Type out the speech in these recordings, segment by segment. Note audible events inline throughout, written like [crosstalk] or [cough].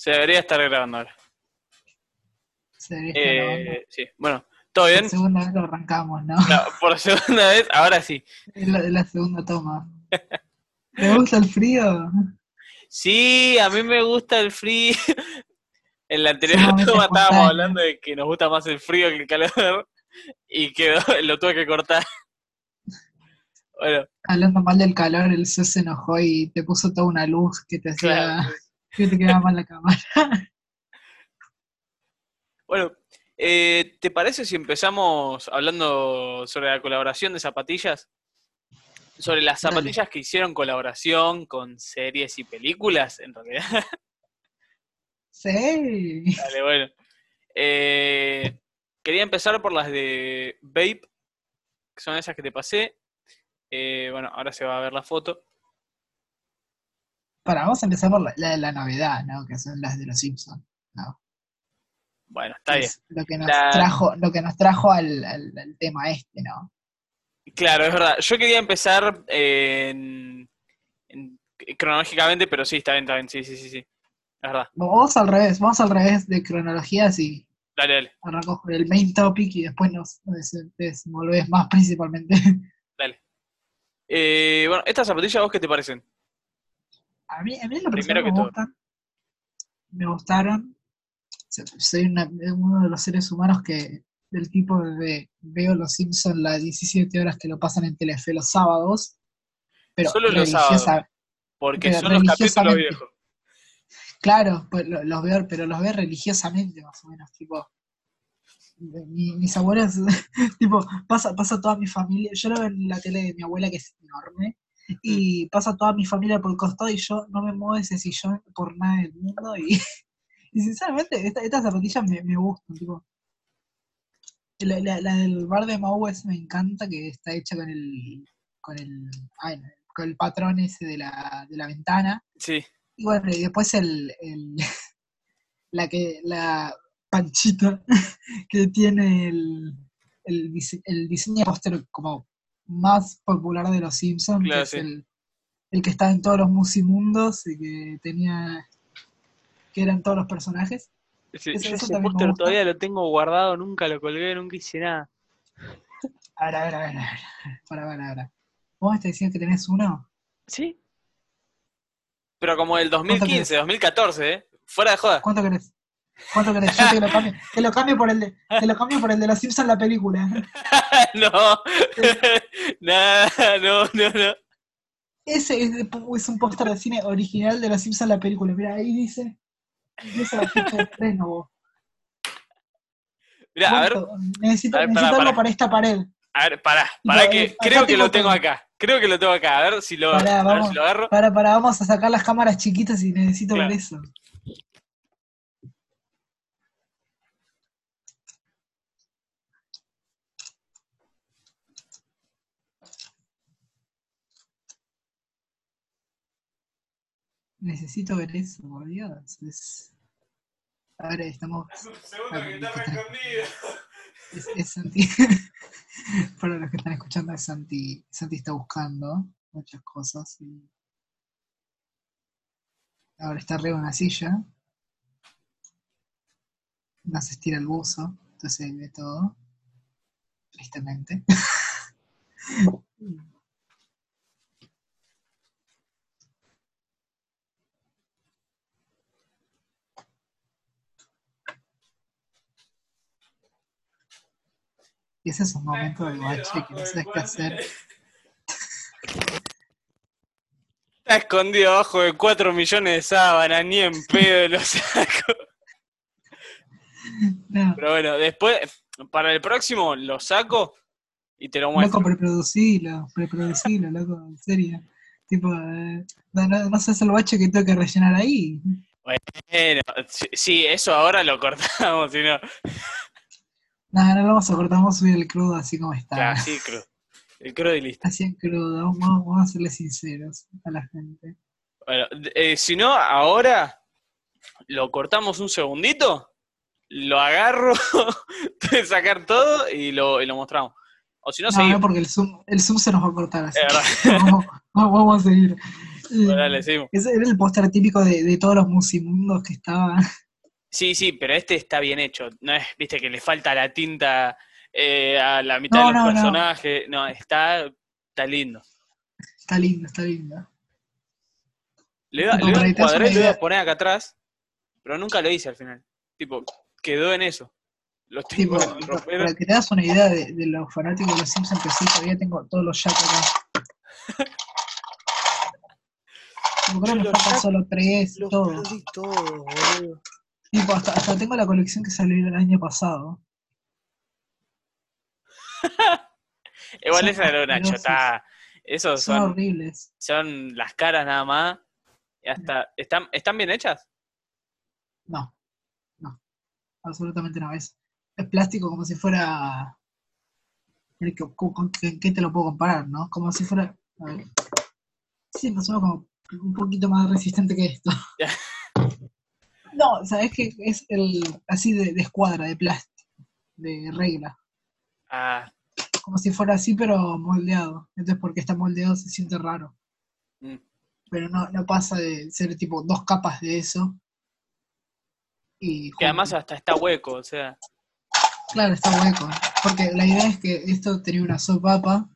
Se debería estar grabando ahora. Se debería estar grabando. Eh, sí, bueno, ¿todo bien? Por segunda vez lo arrancamos, ¿no? No, por segunda vez, ahora sí. Es la, segunda toma. ¿Te gusta el frío? Sí, a mí me gusta el frío. [laughs] En la anterior toma estábamos espontáneo. hablando de que nos gusta más el frío que el calor y quedó, [laughs] lo tuve que cortar. Bueno, Hablando mal del calor, el se enojó y te puso toda una luz que te hacía claro. Que te quedaba mal la cámara. [laughs] Bueno, eh, ¿te parece si empezamos hablando sobre la colaboración de zapatillas? Sobre las Dale. zapatillas que hicieron colaboración con series y películas, en realidad. [laughs] Sí. Dale, bueno. Eh, quería empezar por las de Vape, que son esas que te pasé. Eh, bueno, ahora se va a ver la foto. Para, vamos a empezar por la, la de la novedad, ¿no? Que son las de los Simpsons. ¿no? Bueno, está bien. Lo que nos La- trajo, lo que nos trajo al, al- al tema este, ¿no? Claro, es verdad. Yo quería empezar en- en- cronológicamente, pero sí, está bien, está bien. Sí, sí, sí, sí. Es verdad. Vamos al revés, vamos al revés de cronologías y Dale, dale, arrancamos con el main topic y después nos des- desenvolves más principalmente. [laughs] dale. Eh, bueno, estas zapatillas, ¿vos qué te parecen? A mí, a mí lo Primero que me todo. gustan. Me gustaron. So- Soy una- uno de los seres humanos que, del tipo de veo los Simpsons las 17 horas que lo pasan en Telefe los sábados. Pero Solo los sábados. Porque son los capítulos viejos. Claro, pues lo- los veo, pero los veo religiosamente, más o menos, tipo. mi- mis abuelos, [laughs] tipo, pasa, pasa toda mi familia. Yo lo veo en la tele de mi abuela, que es enorme, y pasa toda mi familia por el costado, y yo no me muevo ese sillón por nada del mundo. Y, [laughs] y sinceramente, esta- estas zapatillas me, me gustan, tipo. La, la- la del bar de Mau ese me encanta, que está hecha con el. con el. ay, con el patrón ese de la, de la ventana. Sí. Y bueno, y después el, el- [laughs] la que la panchita [laughs] que tiene el, el, el diseño de póster como más popular de los Simpsons, Claro, que es el, el que está en todos los musimundos y que tenía que eran todos los personajes. Sí, Eso- yo eso ese póster todavía lo tengo guardado, nunca lo colgué, nunca hice nada. A ver, a ver, a ver, a ver, para, para, para. ¿Vos me estás diciendo que tenés uno? ¿Sí? Pero como el querés? 2015, 2014, ¿eh? Fuera de joda. ¿Cuánto querés? ¿Cuánto querés? Yo te lo cambio, te lo cambio por el de, te lo cambio por el de los Simpsons la película. [laughs] no. [laughs] Nada, no, no, no. Ese es, un póster de cine original de los Simpsons la película. Mira, ahí dice. Dice la fecha de estreno, vos. Mira, a ver. Necesito, a ver, necesito pará, algo pará. para esta pared. a ver, pará, pará que eh, creo que lo tengo todo. acá. Creo que lo tengo acá. A ver si lo, Pará, a ver vamos. si lo agarro. Para, para, vamos a sacar las cámaras chiquitas y necesito Claro. ver eso. Necesito ver eso, por Dios. Es... Ahora estamos. segundo que está escondido. Es, es Santi. [laughs] Para los que están escuchando, es Santi. Santi está buscando muchas cosas. Y... Ahora está arriba de una silla. No se estira el buzo. Entonces ve todo. Tristemente. [laughs] ese es un momento de bache que no sabes qué hacer. Está escondido abajo de 4 millones de sábanas, ni en pedo lo saco. No, Pero bueno, después, para el próximo lo saco y te lo muestro. loco, preproducilo, preproducilo, loco, en serio. Tipo, eh, no, no, no seas el bache que tengo que rellenar ahí. Bueno, sí, sí, eso ahora lo cortamos, si no. No, no lo vamos a cortar, vamos a subir el crudo así como está. Claro, sí, creo. El crudo y listo. Así en crudo, vamos, vamos- a serle sinceros a la gente. Bueno, eh, si no, ahora lo cortamos un segundito, lo agarro, [laughs] que sacar todo y lo, y lo mostramos. O si no, No, seguimos. no, porque el zoom, el zoom se nos va a cortar así. [laughs] Vamos, vamos- a seguir. Bueno, dale, seguimos. Ese era el póster típico de, de todos los musimundos que estaban. Sí, sí, pero este está bien hecho. No es, viste, que le falta la tinta eh, a la mitad No, de los no, personajes. No, está, está lindo. Está lindo, está lindo. Le iba, le iba a lo iba a poner acá atrás, pero nunca lo hice al final. Tipo, quedó en eso. Lo Tipo, tengo para que te das una idea de, de los fanáticos de los Simpsons que sí, todavía tengo todos los Jack acá. [laughs] Creo que Los me faltan solo tres, Los todo. perdí todos, boludo. Tipo, hasta, hasta tengo la colección que salió el año pasado. [laughs] Igual esa era una chotada. Esos Son son, horribles. son las caras nada más. Y hasta, ¿están, ¿Están bien hechas? No, no, absolutamente no. Es, es plástico como si fuera. ¿Con, qué te lo puedo comparar, no? Como si fuera. a ver. Sí, más o menos como un poquito más resistente que esto. [laughs] No, sabes que es el así de, de escuadra, de plástico, de regla. Ah, Como si fuera así, pero moldeado. Entonces, porque está moldeado se siente raro. mm. Pero no, no pasa de ser tipo dos capas de eso. Y que además hasta está hueco, o sea. Claro, está hueco. Porque la idea es que esto tenía una sopapa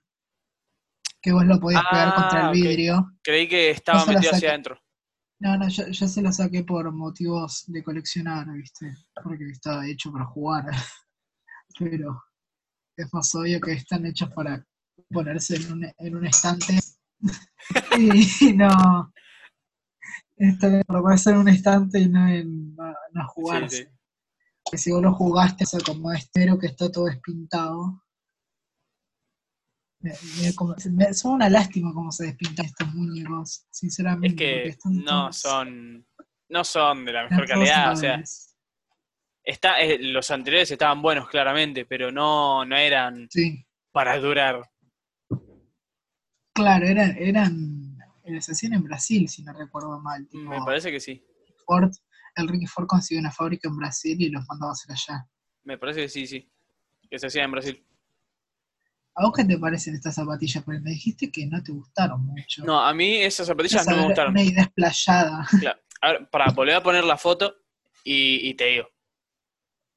que vos lo podías pegar Ah, contra el ok. vidrio. Creí que estaba No metido hacia adentro. No, no, yo, yo se lo saqué por motivos de coleccionar, ¿viste? Porque estaba hecho para jugar. [laughs] Pero es más obvio que están hechos para ponerse en un, en un estante. [laughs] y no. Está bien para ponerse en un estante y no en no, no jugarse. Sí, sí. Que si vos lo jugaste, eso como estero que está todo despintado. Me- me- como- me- son una lástima cómo se despintan estos muñecos, sinceramente. Es que están no todos- son. No son de la mejor calidad, o sea. Está, eh, los anteriores estaban buenos, claramente, pero no, no eran Sí, para durar. claro, eran, eran, eh, se hacían en Brasil, si no recuerdo mal. tipo, Me parece que sí. Ford, el Ricky Ford consiguió una fábrica en Brasil y los mandaba a hacer allá. Me parece que sí, sí. Que se hacía en Brasil. ¿A vos qué te parecen estas zapatillas? Porque me dijiste que no te gustaron mucho. No, a mí esas zapatillas no me gustaron. Una idea explayada. Claro. A ver, para volver a poner la foto y, y te digo.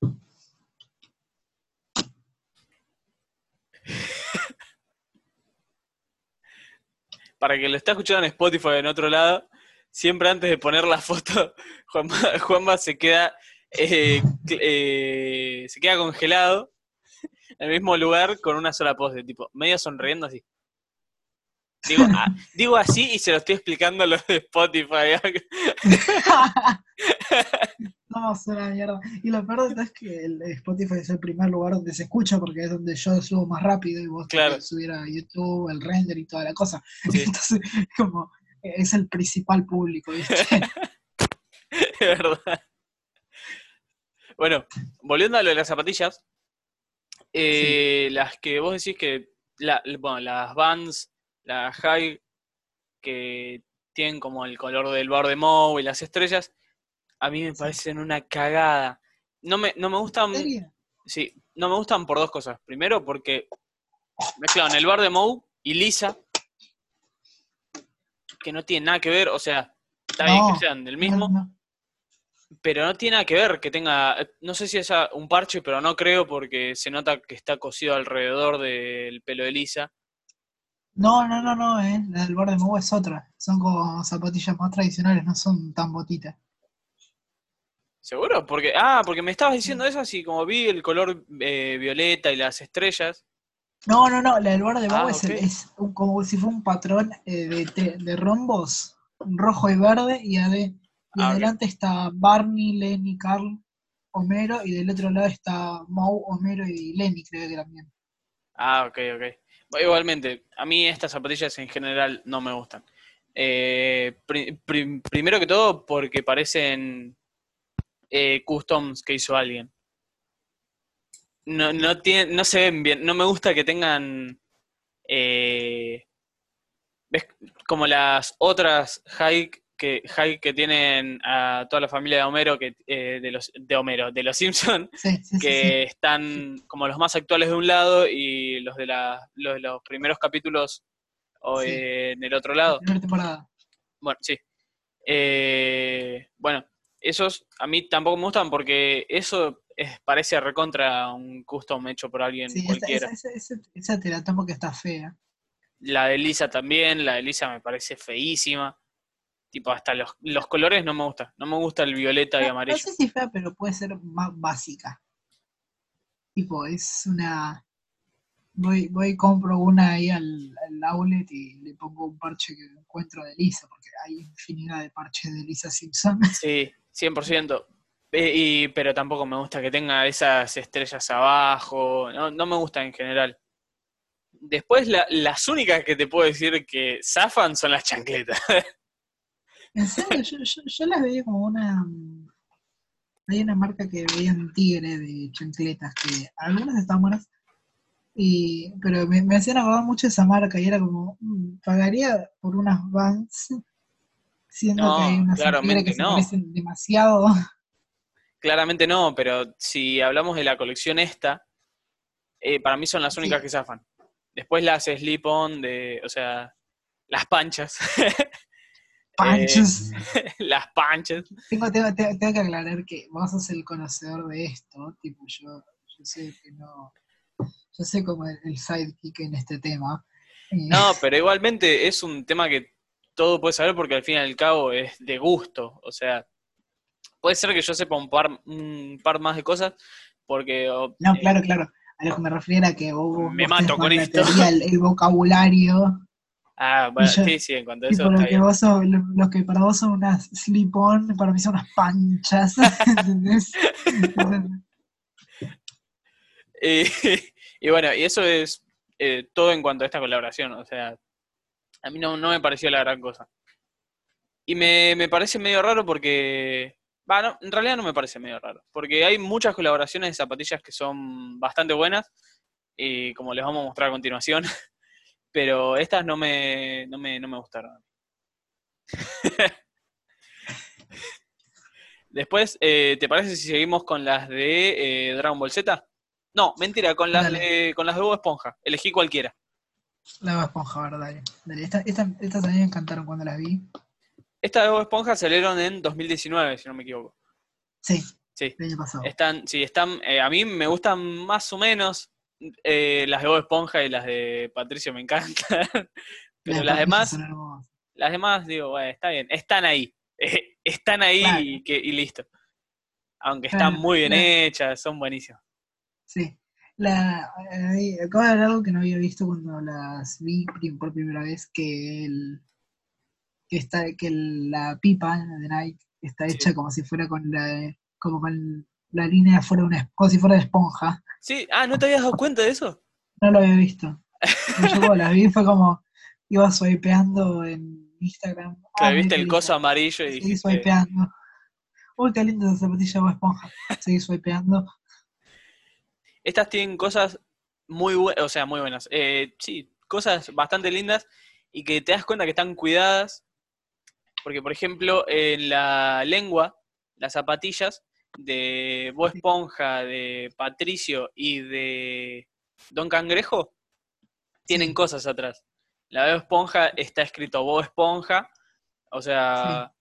[laughs] Para que lo está escuchando en Spotify en otro lado, siempre antes de poner la foto, [laughs] Juanma, Juanma se queda eh, eh, se queda congelado en el mismo lugar con una sola pose, tipo, medio sonriendo así. Digo, ah, digo así y se lo estoy explicando a los de Spotify. [laughs] No, es una mierda. Y lo peor de todo es que el Spotify es el primer lugar donde se escucha porque es donde yo subo más rápido y vos Claro. tenés que subir a YouTube, el render y toda la cosa. Sí. [laughs] Entonces, como es el principal público, ¿viste? [laughs] Es verdad. Bueno, volviendo a lo de las zapatillas, eh, las que vos decís que, la, bueno, las Vans, las High, que tienen como el color del bar de Moe y las estrellas, a mí me parecen una cagada. No me, no me gustan, sí, no me gustan por dos cosas. Primero, porque mezclaron el bar de Moe y Lisa, que no tienen nada que ver, o sea, está bien que sean del mismo, No, no. Pero no tiene nada que ver que tenga, no sé si es un parche, pero no creo porque se nota que está cosido alrededor del pelo de Lisa. No, no, no, no, eh. La del borde de Moe es otra. Son como zapatillas más tradicionales, no son tan botitas. ¿Seguro? Porque, ah, porque me estabas diciendo eso así como vi el color eh, violeta y las estrellas. No, no, no, la del borde de Ah, Moe es, el- un- como si fuera un patrón eh, de, de rombos, rojo y verde, y, ade- y Ah, adelante está Barney, Lenny, Carl, Homero, y del otro lado está Moe, Homero y Lenny, creo que también. Ah, ok, ok. Igualmente, a mí estas zapatillas en general no me gustan. Eh, pri- prim- primero que todo porque parecen eh, customs que hizo alguien. No, no, tienen, no se ven bien. No me gusta que tengan... eh, ¿Ves? Como las otras hike que, hike que tienen a toda la familia de Homero, que, eh, de, los, de Homero, de los Simpsons, [laughs] Sí, sí, sí, que sí. están como los más actuales de un lado y los de, la, los, de los primeros capítulos o, Sí. eh, del otro La lado. primera temporada. Bueno, sí. Eh, bueno, esos a mí tampoco me gustan porque eso es, parece recontra un custom hecho por alguien cualquiera. esa, esa, esa- esa te la tomo que está fea. La de Lisa también, la de Lisa me parece feísima. Tipo, hasta los, los colores no me gustan. No me gusta el violeta y No, no amarillo. sé si fea, pero puede ser más básica. Tipo, es una. Voy, voy compro una ahí al, al outlet y le pongo un parche que encuentro de Lisa, porque hay infinidad de parches de Lisa Simpson. [laughs] Sí, 100%. Eh, y, pero tampoco me gusta que tenga esas estrellas abajo. No, no me gusta en general. Después, la- las únicas que te puedo decir que zafan son las chancletas. [laughs] En serio, yo, yo, yo las veía como una. mm, Hay una marca que veía en Tigre de chancletas, que algunas están buenas, y, pero me, me hacían acordar mucho esa marca, y era como, mm, pagaría por unas Vans, siendo No, que hay unas que se no. parecen demasiado. Claramente no, pero si hablamos de la colección esta, eh, para mí son las Sí. únicas que zafan. Después las slip-on, de, o sea, las panchas. [laughs] Panchos. [laughs] las panchas. Tengo, tengo, tengo, tengo que aclarar que vos sos el conocedor de esto, tipo, yo, yo sé que no. Yo sé como el, el sidekick en este tema. Eh, No, pero igualmente es un tema que todo puede saber porque al fin y al cabo es de gusto. O sea, puede ser que yo sepa un par, un par más de cosas porque... No, eh, claro, claro. A lo que me refiero era que vos, Me vos mato con esto. El, el vocabulario. Ah, bueno, yo- sí, sí, en cuanto a eso lo está que, bien. vos sos- lo, lo que para vos son unas slip-on, para mí son unas panchas. [laughs] ¿Entendés? [laughs] Y, y bueno, y eso es eh, todo en cuanto a esta colaboración. O sea, a mí no, no me pareció la gran cosa. Y me, me parece medio raro porque. Va, no, en realidad no me parece medio raro. Porque hay muchas colaboraciones de zapatillas que son bastante buenas. Y como les vamos a mostrar a continuación. [laughs] Pero estas no me, no me, no me gustaron. [laughs] Después, eh, ¿te parece si seguimos con las de eh, Dragon Ball Z? No, mentira, con las Dale. de con las de Bob Esponja. Elegí cualquiera. La Bob esponja, ¿verdad? Dale. Dale. Esta- esta- Estas también me encantaron cuando las vi. Estas de Bob Esponja salieron en 2019, si no me equivoco. Sí, Sí. el año pasado. Están, sí, están, eh, a mí me gustan más o menos eh, las de Bob Esponja y las de Patricio me encantan. [laughs] Pero las demás, las demás, digo, bueno, está bien, están ahí. [laughs] Están ahí Claro. y, que, y listo. Aunque Claro, están muy bien claro. hechas, son buenísimas. Sí. La, eh, acabo de ver algo que no había visto cuando las vi por primera vez, que el que está que el- la pipa de Nike está Sí. hecha como si fuera con la como con la línea fuera una como si fuera de esponja. Sí, ah, ¿no te habías dado cuenta de eso? No lo había visto. [laughs] Yo cuando las vi fue como iba swipeando en Instagram. Ah, viste mira el coso amarillo y Seguí dijiste, swipeando. Uy, qué linda esa zapatilla de esponja. Seguí swipeando. Estas tienen cosas muy buenas, o sea, muy buenas. Eh, sí, cosas bastante lindas y que te das cuenta que están cuidadas. Porque, por ejemplo, en la lengua, las zapatillas de Bob Esponja, de Patricio y de Don Cangrejo tienen cosas atrás. La de Bob Esponja está escrito Bob Esponja, o sea,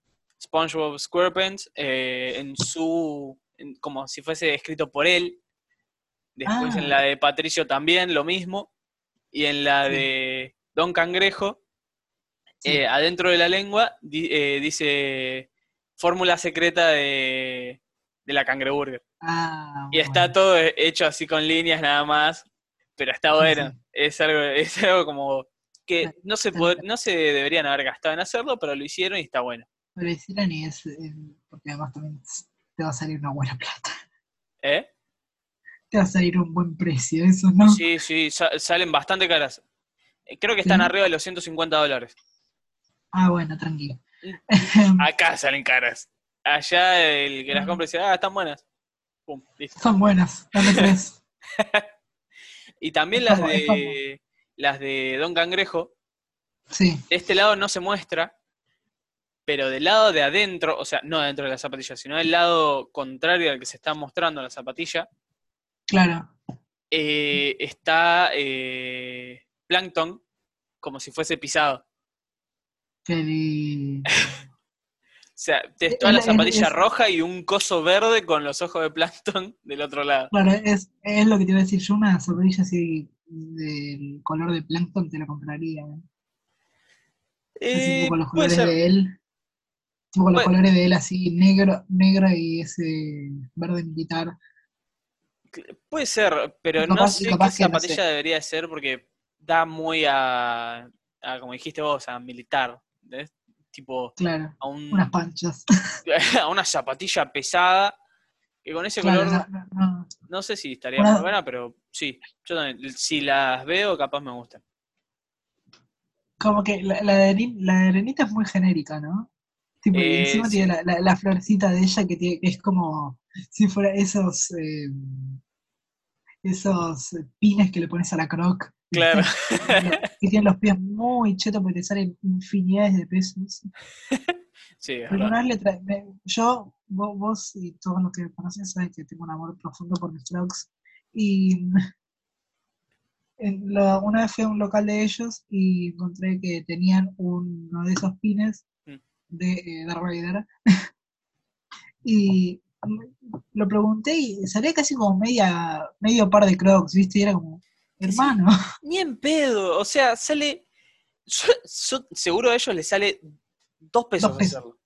SpongeBob SquarePants, eh, en su, en- como si fuese escrito por él. Después Ah. en la de Patricio también lo mismo. Y en la Sí. de Don Cangrejo, Sí. eh, adentro de la lengua, di- eh, dice fórmula secreta de, de la cangreburger. Ah, Y está todo hecho así con líneas nada más, pero está bueno. sí. Es, algo, [laughs] es algo como que no se, pod- no se deberían haber gastado en hacerlo, pero lo hicieron y está bueno. Lo hicieron y es eh, porque además también te va a salir una buena plata. ¿Eh? Te va a salir un buen precio, eso, ¿no? Sí, sí, sa- salen bastante caras. Eh, Creo que están Sí. arriba de los 150 dólares. Ah, bueno, tranquilo. [laughs] Acá salen caras. Allá el que las compra dice, ah, están buenas. Pum, listo. Son buenas, dame tres. [laughs] Y también las de las de Don Cangrejo, Sí, de este lado no se muestra, pero del lado de adentro, o sea, no dentro de la zapatilla, sino del lado contrario al que se está mostrando la zapatilla, claro. eh, está eh, Plankton como si fuese pisado. Qué sea, te toda la Es- zapatilla es- roja y un coso verde con los ojos de Plankton [laughs] del otro lado. Claro, es, es lo que te iba a decir. Yo una zapatilla así del color de plancton te la compraría. ¿eh? Así Eh, tipo los colores ser. de él. Tipo con los colores de él así, negro, negro y ese verde militar. Puede ser, pero no sé qué no zapatilla sé. debería ser porque da muy a, a, como dijiste vos, a militar. ¿entendés? Tipo, Claro, a, un, unas panchas. [laughs] a una zapatilla pesada que con ese Claro, color no, no, no. no sé si estaría muy buena, pero sí, yo también, si las veo capaz me gustan. Como que la, la de Arenita, la de Arenita es muy genérica, ¿no? Tipo, Eh, encima sí. tiene la, la, la florcita de ella que, tiene, que es como si fuera esos eh, esos pines que le pones a la croc. Claro. [laughs] que tienen los pies muy chetos porque te salen infinidades de pesos. [laughs] Sí, Pero una vez le tra- me- yo, vos, vos y todos los que me conocen saben que tengo un amor profundo por mis crocs. Y [laughs] en lo- una vez fui a un local de ellos y encontré que tenían uno de esos pines Mm. de eh, Darth Vader. y lo pregunté y salía casi como media, medio par de crocs, ¿viste? Y era como, hermano. Ni en pedo, o sea, sale. yo- yo- seguro a ellos les sale dos pesos, Dos pesos. hacerlo.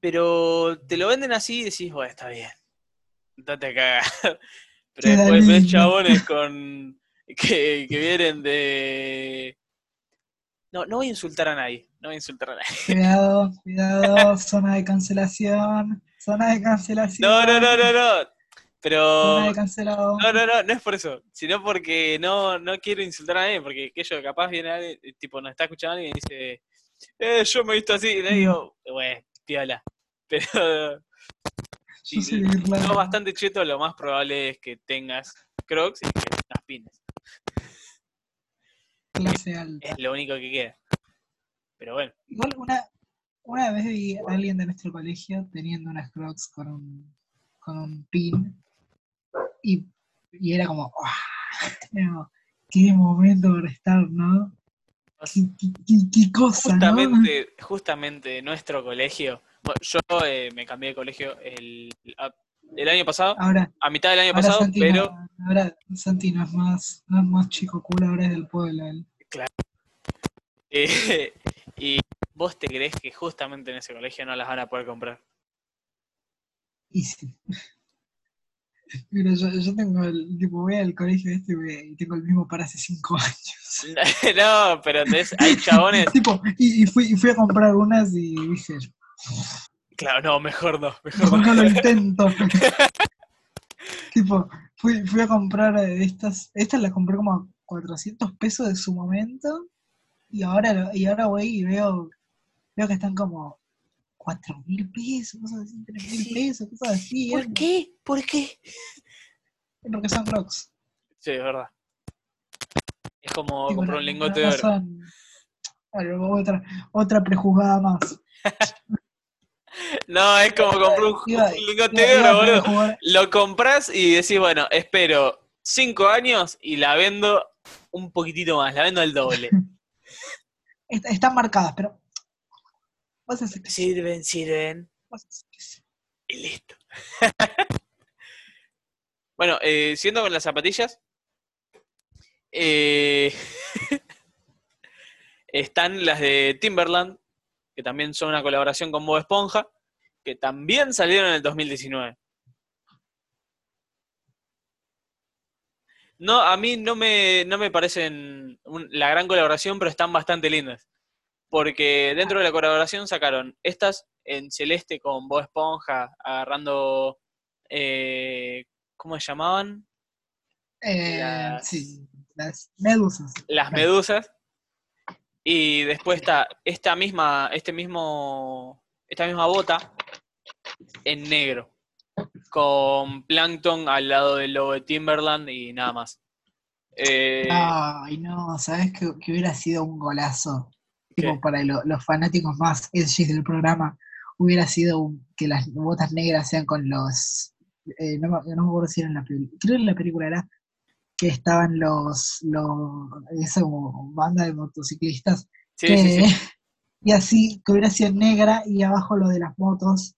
Pero te lo venden así y decís, bueno, está bien. Date a cagar. [laughs] Pero después ves chabones con. Que, que vienen de. No, no voy a insultar a nadie. No voy a insultar a nadie. Cuidado, [laughs] cuidado, zona de cancelación, zona de cancelación. No, no, no, no, no. Pero. Cancelado. No, no, no, no es por eso, sino porque no, no quiero insultar a nadie, porque que yo capaz viene alguien, eh, tipo, nos está escuchando alguien y dice, eh, yo me he visto así, y le digo, güey, piola. [laughs] Pero si Irlanda. sos bastante cheto, lo más probable es que tengas crocs y que tengas pines. clase alta. Es lo único que queda. Pero bueno, Igual una, una vez vi a alguien de nuestro colegio teniendo unas crocs con un, con un pin y, y era como, ¡ah! Era como, qué momento para estar, ¿no? Qué, qué- qué- qué cosa, ¿no? justamente, justamente nuestro colegio, yo eh, me cambié de colegio el, el año pasado, Ahora, a mitad del año ahora, pasado, Santi, pero... no, ahora Santi no es más, no es más chico culo, ahora es del pueblo. él. [laughs] Eh, y vos te crees que justamente en ese colegio no las van a poder comprar. Y sí. Mira, yo, yo tengo el, tipo, voy al colegio este y tengo el mismo para hace cinco años. [laughs] no, pero entonces hay chabones. [laughs] tipo, y, y fui, y fui a comprar unas y dije, Claro, no, mejor no, mejor no. no lo [laughs] intento. tipo, fui, fui a comprar eh, estas, estas las compré como a 400 pesos de su momento, y ahora, y ahora voy y veo, veo que están como 4 mil pesos, cosas así, 3 mil Sí. pesos, cosas así. ¿Por qué? ¿Por qué? [laughs] Porque son crocs. Sí, es verdad. Es como comprar un lingote de oro. son- Claro, otra, otra prejuzgada más. [laughs] No, es como comprar un, Iba- [laughs] un lingote iba- de oro, boludo. Lo compras y decís, bueno, espero cinco años y la vendo un poquitito más, la vendo al doble. est- Están marcadas, pero. Que sí, Sirven, sirven. que. Y listo. [laughs] bueno, eh, siguiendo con las zapatillas. eh, [laughs] están las de Timberland, que también son una colaboración con Bob Esponja, que también salieron en el 2019. No, a mí no me, no me parecen un- la gran colaboración, pero están bastante lindas. Porque dentro de la colaboración sacaron estas en celeste con Bob Esponja agarrando. eh, ¿Cómo se llamaban? Eh, Las- Sí, las medusas. Las medusas. Y después está esta misma, este mismo, esta misma bota en negro. Con Plankton al lado del logo de Timberland y nada más. Eh, Ay, no, ¿sabes que, que hubiera sido un golazo? Para lo- los fanáticos más edgy del programa, hubiera sido un- que las botas negras sean con los. eh, no, me- no me acuerdo si era en la película. Creo que en la película era que estaban los. los esa banda de motociclistas sí, que, sí, sí. [laughs] y así que hubiera sido negra y abajo lo de las motos,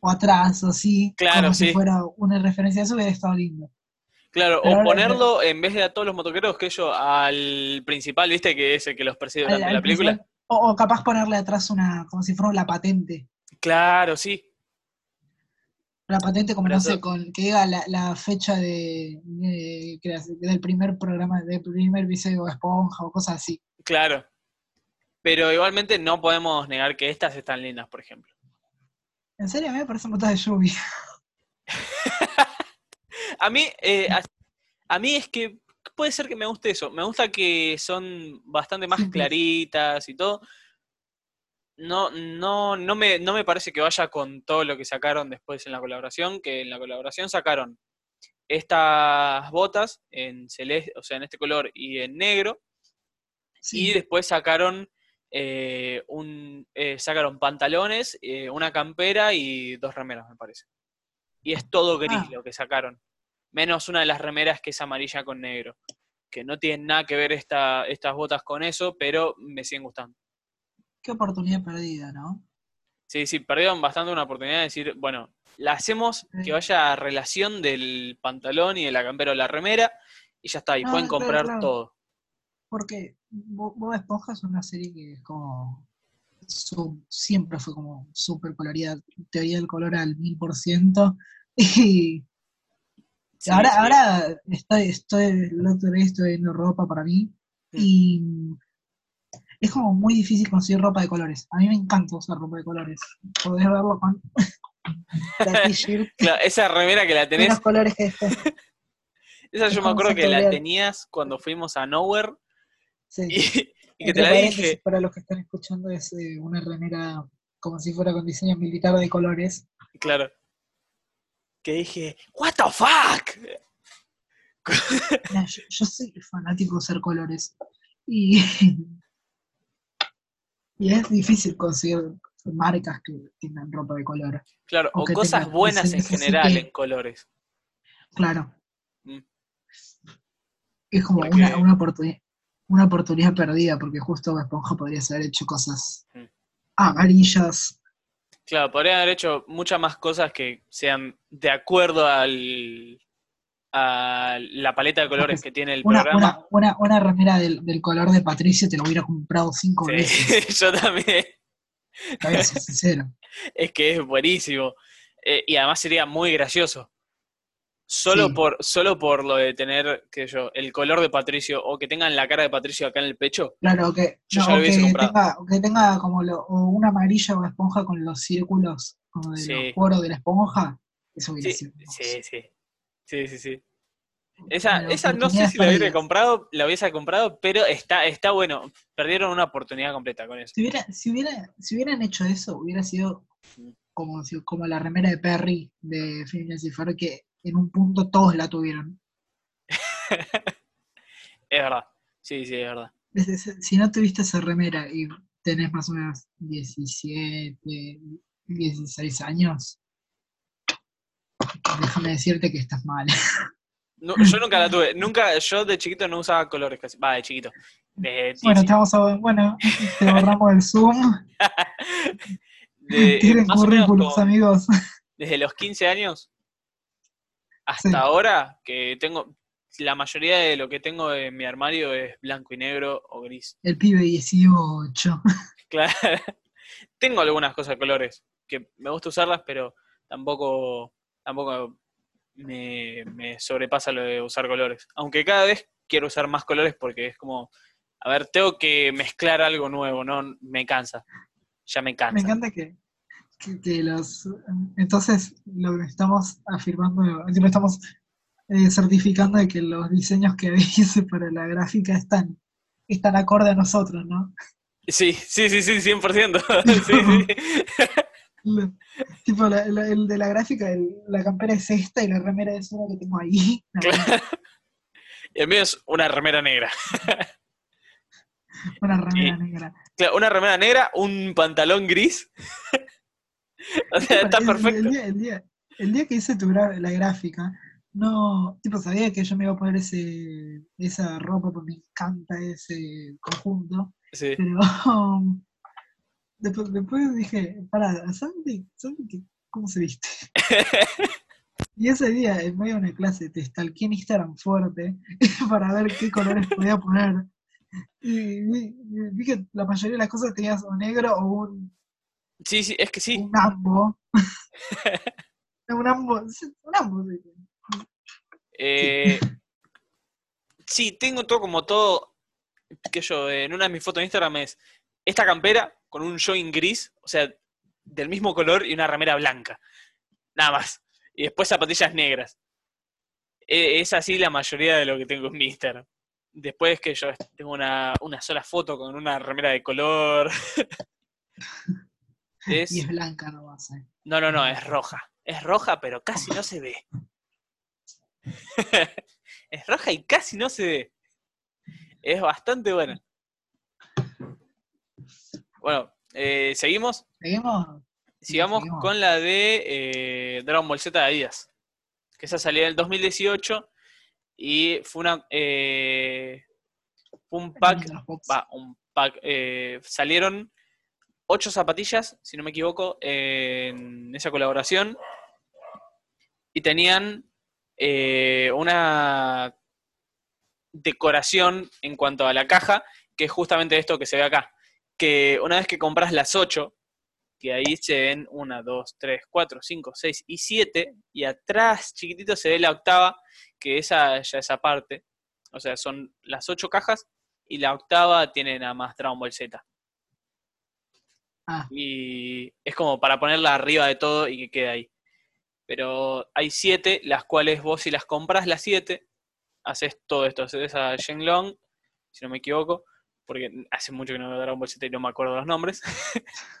o atrás, o así, Claro, como sí. si fuera una referencia a eso, hubiera estado lindo. Claro, Pero o ponerlo en vez de a todos los motoqueros que yo al principal, ¿viste? Que es el que los persigue durante Al- la película. O, o capaz ponerle atrás una, como si fuera la patente. Claro, sí. La patente, como Pero no sé, con que diga la, la fecha de, del primer programa, del primer episodio de Esponja o cosas así. Claro. Pero igualmente no podemos negar que estas están lindas, por ejemplo. En serio, a mí me parecen botas de lluvia. [laughs] A mí, eh, a, a mí es que puede ser que me guste eso. Me gusta que son bastante más claritas y todo. No, no, no me, no me parece que vaya con todo lo que sacaron después en la colaboración, que en la colaboración sacaron estas botas en celeste, o sea, en este color y en negro, Sí. y después sacaron eh, un eh, sacaron pantalones, eh, una campera y dos remeras, me parece. Y es todo gris Ah. lo que sacaron. Menos una de las remeras que es amarilla con negro. Que no tienen nada que ver esta, estas botas con eso, pero me siguen gustando. Qué oportunidad perdida, ¿no? Sí, sí, perdieron bastante una oportunidad de decir, bueno, la hacemos que vaya a relación del pantalón y de la campera o la remera, y ya está, y pueden comprar claro. todo. Porque Bo- Bob Esponja es una serie que es como. su- siempre fue como súper colorida. Teoría del color al mil por ciento. [laughs] Y Sí, ahora, sí. ahora estoy, estoy, el otro día estoy viendo ropa para mí. Mm. Y es como muy difícil conseguir ropa de colores. A mí me encanta usar ropa de colores. Podés verlo con [laughs] la t-shirt. Claro, esa remera que la tenés Menos colores que este. [laughs] Esa Es yo me acuerdo que la tenías cuando fuimos a Nowhere Sí. y, y que Entre te la dije. Para los que están escuchando, es eh, una remera como si fuera con diseño militar de colores. Claro. Que dije, ¿What the fuck? Mira, yo, yo soy fanático de usar colores. Y, [laughs] y es difícil conseguir marcas que tengan ropa de color. Claro, o cosas buenas en general en colores. Claro. Mm. Es como Porque- una, una, oportunidad, una oportunidad perdida, porque justo Esponja podría haber hecho cosas Mm. amarillas. Claro, podrían haber hecho muchas más cosas que sean de acuerdo al a la paleta de colores que tiene el Una, programa. una, una, una remera del, del color de Patricio te lo hubiera comprado cinco Sí, veces. [laughs] yo también. Te voy a ser sincero. [laughs] Es que es buenísimo. Eh, y además sería muy gracioso. Solo Sí. por, solo por lo de tener, qué sé yo, el color de Patricio, o que tengan la cara de Patricio acá en el pecho. Claro, que, Yo no, ya lo hubiese que tenga, que tenga como lo, o una amarilla o esponja con los círculos como de Sí. los poros de la esponja. Eso hubiera Sí, sí, sí. Sí, sí, sí. Esa, Una esa no sé si la hubiera comprado, la hubiese comprado, pero está, está bueno. Perdieron una oportunidad completa con eso. Si, hubiera, si, hubiera, si hubieran hecho eso, hubiera sido como, como la remera de Perry de Phineas y Ferb, que en un punto todos la tuvieron. [laughs] Es verdad. Sí, sí, es verdad. Si no tuviste esa remera y tenés más o menos 17, 16 años, déjame decirte que estás mal. [laughs] No, yo nunca la tuve. Nunca, yo de chiquito no usaba colores casi. Va, de chiquito. De, Bueno, 10 te vamos a, bueno, te borramos el Zoom. [laughs] de- Tienen currículums, amigos. desde los 15 años hasta Sí. ahora, que tengo, la mayoría de lo que tengo en mi armario es blanco y negro o gris. El pibe 18. [laughs] Claro. Tengo algunas cosas de colores que me gusta usarlas, pero tampoco, tampoco me, me sobrepasa lo de usar colores. Aunque cada vez quiero usar más colores porque es como, a ver, tengo que mezclar algo nuevo, ¿no? Me cansa. Ya me Me cansa. encanta que, que los. Entonces, lo que estamos afirmando, tipo, estamos eh, certificando de que los diseños que [laughs] hice para la gráfica están, están acorde a nosotros, ¿no? Sí, sí, sí, sí, 100%. [laughs] sí, [laughs] tipo, la- la- el de la gráfica, el- la campera es esta y la remera es una que tengo ahí. Claro. Y el mío es una remera negra. Una remera negra. Claro, una remera negra, un pantalón gris. [laughs] o sea, está el- perfecto. El, día, el día- el día que hice tu gra- la gráfica, no, tipo, sabía que yo me iba a poner ese, esa ropa porque me encanta ese conjunto, Sí. pero [laughs] después, después dije, para, Santi, Santi, ¿cómo se viste? [laughs] Y ese día, en medio de una clase, te stalkeé en Instagram fuerte para ver qué colores podía poner. Y vi, vi que la mayoría de las cosas tenías o negro o un, Sí, sí, es que sí. un ambo. [laughs] un ambo, sí, un ambo. sí. Eh, sí, tengo todo como todo, que yo, en una de mis fotos de Instagram es esta campera con un join gris, o sea, del mismo color y una remera blanca. Nada más. Y después zapatillas negras. Eh, Es así la mayoría de lo que tengo en mi Instagram. Después que yo tengo una, una sola foto con una remera de color. [laughs] es, Y es blanca nomás, eh. no, no, no, es roja. Es roja, pero casi no se ve. [laughs] es roja y casi no se ve. Es bastante buena. Bueno, eh, seguimos. ¿Seguimos? Sigamos seguimos. con la de eh, Dragon Ball Z de Adidas. Que esa salió en el 2018 y fue una eh, un pack, va, un salieron ocho zapatillas, si no me equivoco, en esa colaboración y tenían eh, una decoración en cuanto a la caja, que es justamente esto que se ve acá. Que una vez que compras las 8, que ahí se ven 1, 2, 3, 4, 5, 6 y 7, y atrás chiquitito se ve la octava, que esa ya esa parte. O sea, son las 8 cajas y la octava tiene nada más Dragon Ball Z. Ah, Y es como para ponerla arriba de todo y que quede ahí. Pero hay 7, las cuales vos si las compras las 7, haces todo esto, haces a Shenlong, si no me equivoco, porque hace mucho que no veo Dragon Ball Z y no me acuerdo los nombres. [laughs]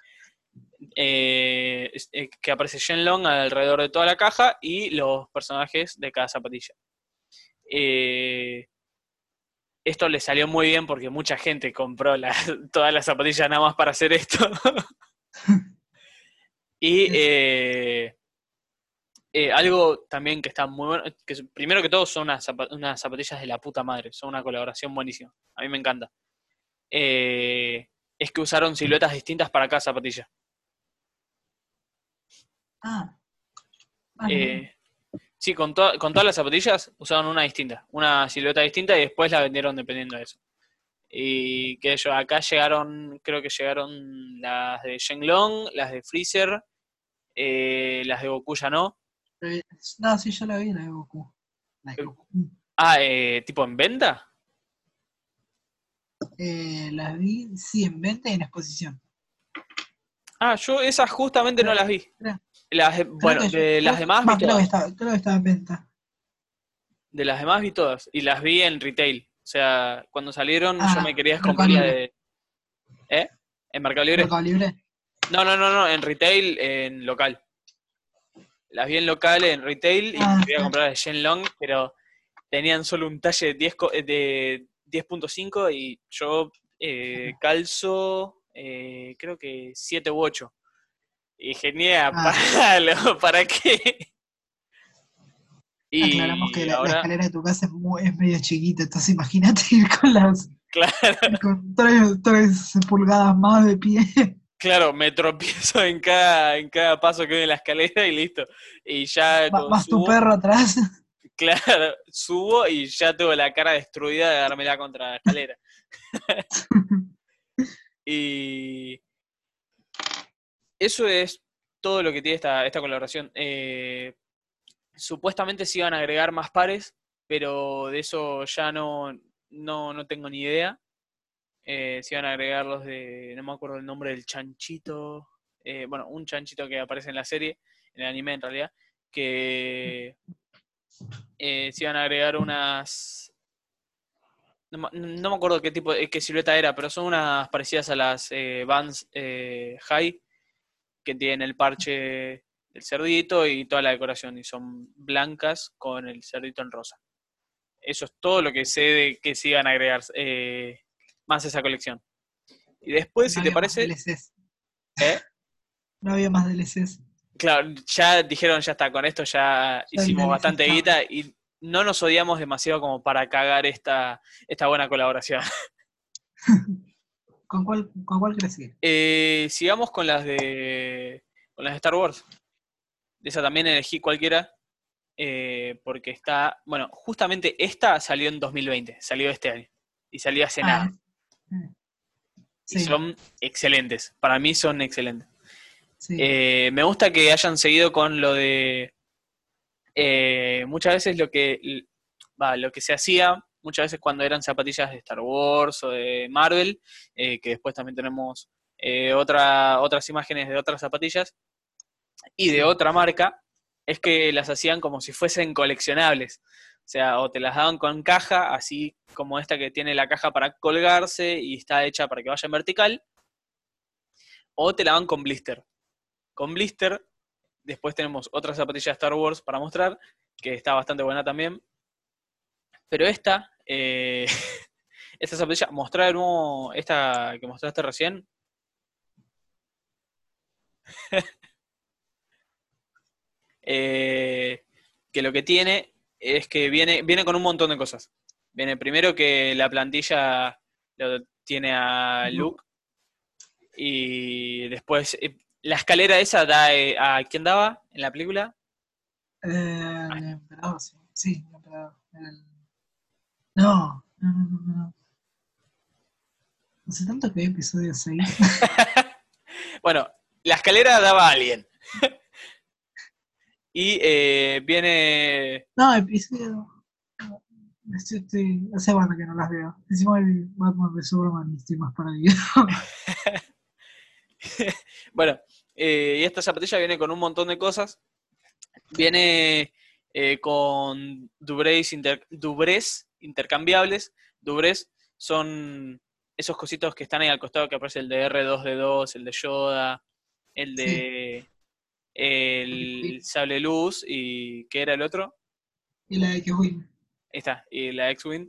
Eh, eh, que aparece Shenlong alrededor de toda la caja y los personajes de cada zapatilla. Eh, esto le salió muy bien porque mucha gente compró la- [laughs] todas las zapatillas nada más para hacer esto. [laughs] y eh, eh, algo también que está muy bueno, que primero que todo son unas, zapa- unas zapatillas de la puta madre, son una colaboración buenísima, a mí me encanta. Eh, es que usaron siluetas distintas para cada zapatilla. ah. Eh, sí, con, to- con todas las zapatillas usaron una distinta, una silueta distinta y después la vendieron dependiendo de eso. Y que ellos acá llegaron, creo que llegaron las de Shenlong, las de Freezer, eh, las de Goku ya no. eh, no, sí, yo la vi, la de Goku. La de Goku. Ah, eh, tipo en venta. Eh, las vi, sí, en venta y en exposición. Ah, yo esas justamente no las vi. Las bueno, que de las demás vi creo que, todas. creo que estaba en venta. De las demás vi todas. Y las vi en retail. O sea, cuando salieron yo Ah, me quería comprar de. ¿Eh? ¿En Mercado Libre? Mercado Libre. No, no, no, no, en retail, en local. Las vi en local, en retail, y Ah, quería comprar de Shenlong, pero tenían solo un talle de 10 co- eh, de 10.5 y yo eh, calzo, eh, creo que 7 u 8. Genial, Ah. palo, [laughs] ¿para qué? Y Aclaramos que la, la ahora, escalera de tu casa es, muy- es medio chiquita, entonces imagínate [laughs] ir con las claro, [laughs] con tres, tres pulgadas más de pie. claro, me tropiezo en cada, en cada paso que doy en la escalera y listo. Y ya Va- cuando Más tu subo- perro atrás. Claro, subo y ya tengo la cara destruida de dármela contra la escalera. y eso es todo lo que tiene esta, esta colaboración. Eh, supuestamente se iban a agregar más pares, pero de eso ya no, no, no tengo ni idea. Eh, se iban a agregar los de, no me acuerdo el nombre del chanchito, eh, bueno, un chanchito que aparece en la serie, en el anime en realidad, que eh, se iban a agregar unas. No, me- no me acuerdo qué tipo, de- qué silueta era, pero son unas parecidas a las eh, Vans eh, High, que tienen el parche del cerdito y toda la decoración, y son blancas con el cerdito en rosa. Eso es todo lo que sé de que se iban a agregar eh, más a esa colección. Y después, si No te más parece, DLCs. ¿eh? No había más DLCs. Claro, ya dijeron, ya está, con esto ya Ya hicimos bastante guita y no nos odiamos demasiado como para cagar esta, esta buena colaboración. [laughs] ¿Con cuál, con cuál querés seguir? Eh, sigamos con las de. con las de Star Wars. De esa también elegí cualquiera. eh, porque está. Bueno, justamente esta salió en 2020, salió este año. Y salió hace nada. Ah, mm. Y Sí, son excelentes. Para mí son excelentes. sí. Eh, me gusta que hayan seguido con lo de. eh, muchas veces lo que. Va, lo que se hacía, muchas veces cuando eran zapatillas de Star Wars o de Marvel, eh, que después también tenemos eh, otra, otras imágenes de otras zapatillas y de otra marca, es que las hacían como si fuesen coleccionables. O sea, o te las daban con caja, así como esta que tiene la caja para colgarse y está hecha para que vaya en vertical, o te la daban con blister. Con blister, después tenemos otra zapatilla de Star Wars para mostrar, que está bastante buena también. Pero esta, eh, [laughs] esta zapatilla, mostrar nuevo esta que mostraste recién. [laughs] Eh, que lo que tiene es que viene, viene con un montón de cosas. Viene primero que la plantilla tiene a Luke y después eh, la escalera esa da eh, a quién daba en la película. Eh, el emperador, sí. Sí, el emperador. No, no, no, no, no. Hace tanto que vi episodio 6. Bueno, la escalera daba a alguien. [laughs] y eh, viene No, episodio. Estoy, estoy, hace banda que no las veo. Encima el Batman de Superman y estoy más perdido. [laughs] Bueno, eh, y esta zapatilla viene con un montón de cosas. Viene eh, con dubrés, inter- dubrés intercambiables. Dubrés son esos cositos que están ahí al costado que aparece el de R2D2, el de Yoda, el de el sable luz y ¿qué era el otro? y la. Ahí está, y la X-Wing,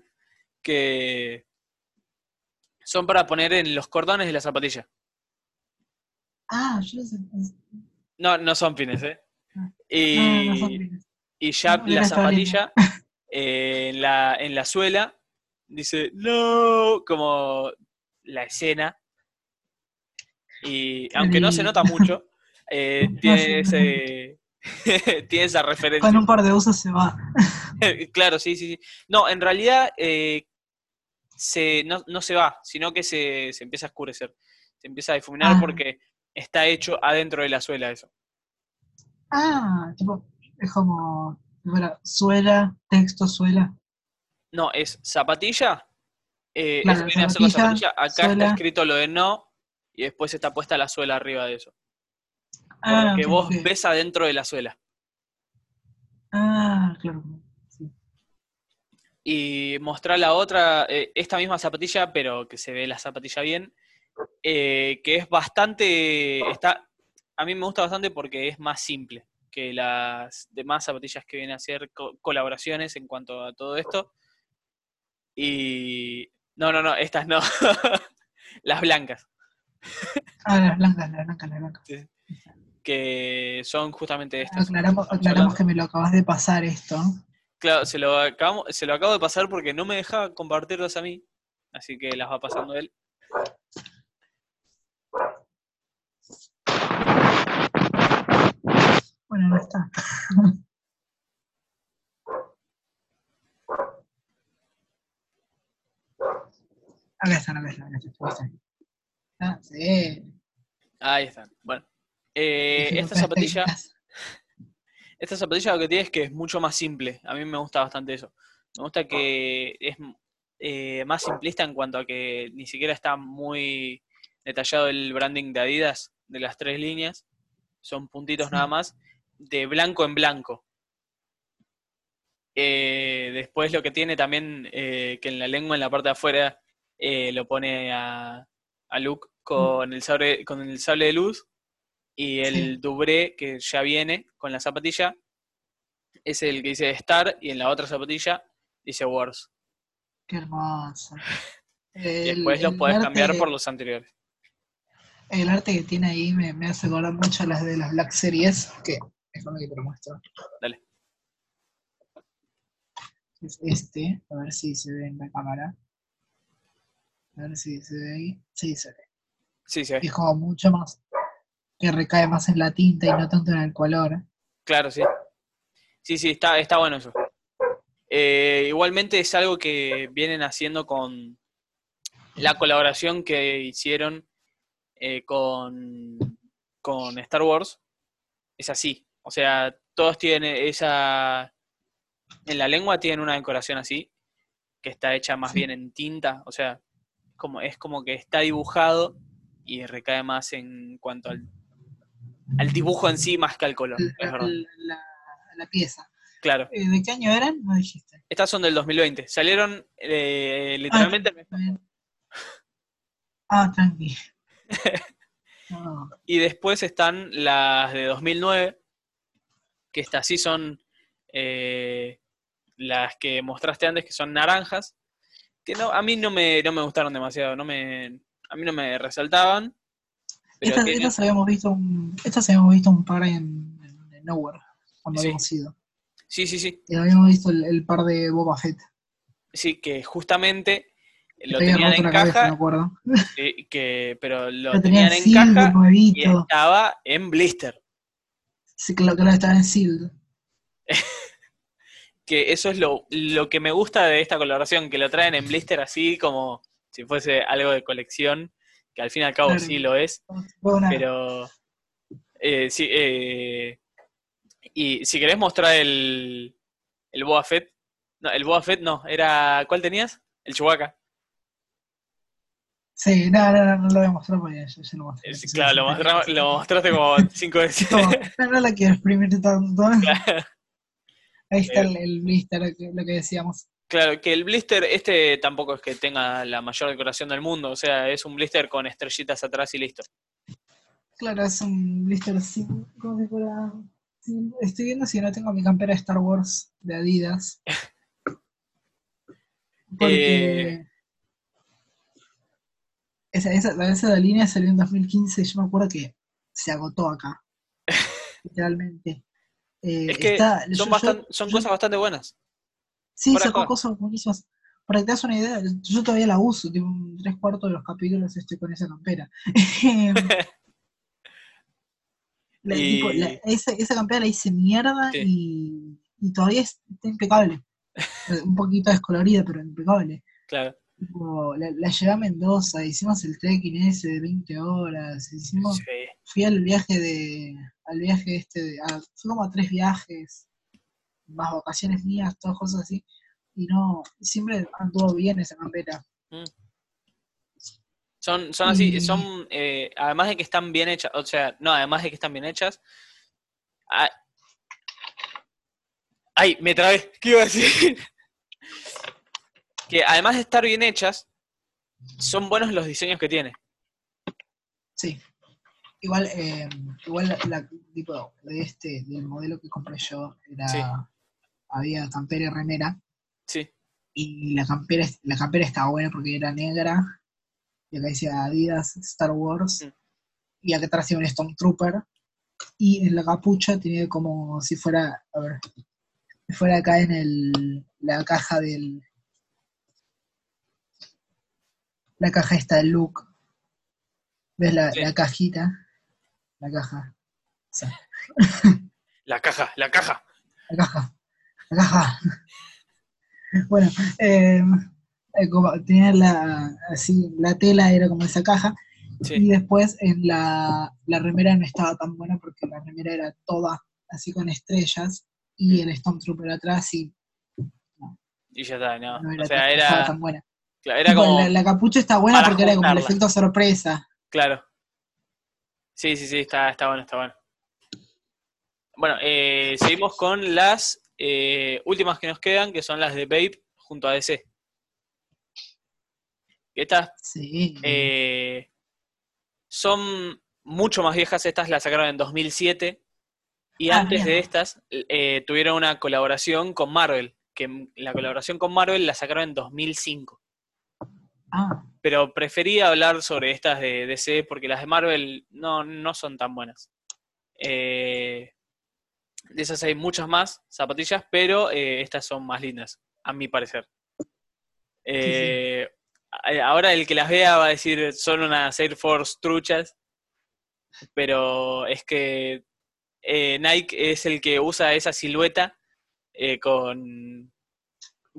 que son para poner en los cordones de la zapatilla. Ah, yo no sé. No, no son pines, ¿eh? Ah. Y, No, no son pines. y ya No, la zapatilla eh, en, la, en la suela dice no, como la escena. Y aunque no se nota mucho, eh, [laughs] tiene, se ese, [laughs] tiene esa referencia. Con un par de usos se va. [laughs] claro, sí, sí, sí. No, en realidad eh, se, no, no se va, sino que se, se empieza a oscurecer. Se empieza a difuminar Ah. porque está hecho adentro de la suela eso. Ah, tipo, es como. Suela, texto, suela. No, es zapatilla. Eh, Claro, la zapatilla. Acá suela. está escrito lo de no y después está puesta la suela arriba de eso. Ah, ok, vos ves adentro de la suela. Ah, claro. Sí. Y mostrar la otra, eh, esta misma zapatilla, pero que se ve la zapatilla bien, eh, que es bastante, está, a mí me gusta bastante porque es más simple que las demás zapatillas que vienen a hacer co- colaboraciones en cuanto a todo esto. Y no, no, no, estas no, [laughs] las blancas, Ah, las blancas, las blancas, las blancas. que son justamente estas. Aclaramos, aclaramos que me lo acabas de pasar esto. Claro, se lo, acabamos- se lo acabo de pasar porque no me dejaba compartirlas a mí, así que las va pasando él. Bueno, no está. Acá están, acá están, acá están. Ah, sí. Ahí están. Bueno, eh, esta zapatilla, [laughs] esta zapatilla lo que tiene es que es mucho más simple. A mí me gusta bastante eso. Me gusta que es eh, más simplista en cuanto a que ni siquiera está muy detallado el branding de Adidas de las tres líneas. Son puntitos Sí. nada más, de blanco en blanco. Eh, después lo que tiene también, eh, que en la lengua, en la parte de afuera, eh, lo pone a, a Luke con el, sable, con el sable de luz y el Sí. dubré que ya viene con la zapatilla es el que dice Star y en la otra zapatilla dice Wars. Qué hermoso. [laughs] El- después los podés cambiar por los anteriores. El arte que tiene ahí me, me hace acordar mucho a las de las Black Series, que déjame que te lo muestro. Dale. Es este, a ver si se ve en la cámara. A ver si se ve ahí. Sí, se ve. Sí, se ve. Es como mucho más. Que recae más en la tinta y no tanto en el color. Claro, sí. Sí, sí, está, está bueno eso. Eh, igualmente es algo que vienen haciendo con la colaboración que hicieron eh, con, con Star Wars. Es así. O sea, todos tienen esa... En la lengua tienen una decoración así, que está hecha más Sí. bien en tinta. O sea, como, es como que está dibujado y recae más en cuanto al, al dibujo en sí más que al color. Es La, verdad. la- la pieza. Claro. Eh, ¿De qué año eran? No dijiste. Estas son del 2020. Salieron eh, literalmente. Está bien. Ah, tranqui. [laughs] No, Y después están las de 2009, que estas sí son eh, las que mostraste antes, que son naranjas, que no, a mí no me, no me gustaron demasiado, no me, a mí no me resaltaban. Pero Estas, tienen- estas habíamos visto un, estas habíamos visto un par en, en- en Nowhere, cuando Sí. habíamos ido. sí, sí, sí, Y habíamos visto el, el par de Boba Fett. sí, que justamente lo tenían en la cabeza, me caja, que, pero lo Lo tenían tenían en caja y estaba en blister. Sí, que lo que lo estaba en Sealed. que eso es lo, lo que me gusta de esta colaboración, que lo traen en blister así como si fuese algo de colección, que al fin y al cabo Claro. sí lo es, pero eh, sí, eh, y si querés mostrar el, el Boba Fett, no, el Boba Fett no, era, ¿cuál tenías? El Chewbacca. Sí, no, no, no, no lo voy a mostrar porque ya, ya lo mostré. Claro, lo, mostramos- lo mostraste como cinco veces. No, no la quiero exprimir tanto. Claro. Ahí está el, el blister, lo que, lo que decíamos. Claro, que el blister este tampoco es que tenga la mayor decoración del mundo, o sea, es un blister con estrellitas atrás y listo. Claro, es un blister así, como si fuera... sí, estoy viendo si no tengo mi campera de Star Wars de Adidas. [laughs] Porque... Eh. Esa, esa, la esa de la línea salió en 2015 y yo me acuerdo que se agotó acá. [laughs] literalmente. Eh, Es que está- son, yo- yo- bastan- son yo- cosas bastante buenas. Sí, sacó cosas buenísimas. Para que te das una idea, yo todavía la uso, tipo, tres cuartos de los capítulos estoy con esa campera. [laughs] La- Y- tipo, la- esa, esa campera la hice mierda Sí. y, y todavía es- está impecable. [laughs] Un poquito descolorida, pero impecable. Claro. Tipo, la, la llevé a Mendoza, hicimos el trekking ese de 20 horas, hicimos, Sí. fui al viaje de, al viaje este, de, a- fui como a tres viajes, más vacaciones mías, todas cosas así, y no, siempre anduvo bien esa campera. Son, son así, Y- son, eh, además de que están bien hechas, o sea, no, además de que están bien hechas. ah- Ay, me trabé, ¿qué iba a decir? [laughs] que además de estar bien hechas, son buenos los diseños que tiene. Sí. Igual, eh, igual la, la- tipo de este, del modelo que compré yo, era, Sí. había campera y remera, Sí, y la campera, la campera estaba buena porque era negra, y acá decía Adidas, Star Wars, Mm. y acá atrás tiene un Stormtrooper, y en la capucha tiene como si fuera, a ver, si fuera acá en el, la caja del, la caja esta del look, ¿ves la, Sí. la cajita? La caja, [laughs] la caja, la caja. la caja, la caja. Bueno, eh, eh, como tenía la, así, la tela era como esa caja, y después en la, la remera no estaba tan buena porque la remera era toda así con estrellas, y el Stormtrooper atrás y y ya está, no. no era, O sea, tan, era, tan buena. Claro, era como, la, la capucha está buena porque era como el efecto sorpresa. claro. Sí, sí, sí, está, está bueno, está bueno. Bueno, eh, seguimos con las eh, últimas que nos quedan, que son las de Babe junto a DC. Estas Sí. eh, son mucho más viejas, estas las sacaron en 2007 y Ah, antes de estas tuvieron una colaboración con Marvel, que la colaboración con Marvel la sacaron en 2005. Ah, Pero prefería hablar sobre estas de DC porque las de Marvel no, no son tan buenas. Eh, de esas hay muchas más zapatillas, pero eh, estas son más lindas, a mi parecer. Eh, ahora el que las vea va a decir son unas Air Force truchas, pero es que Nike es el que usa esa silueta con,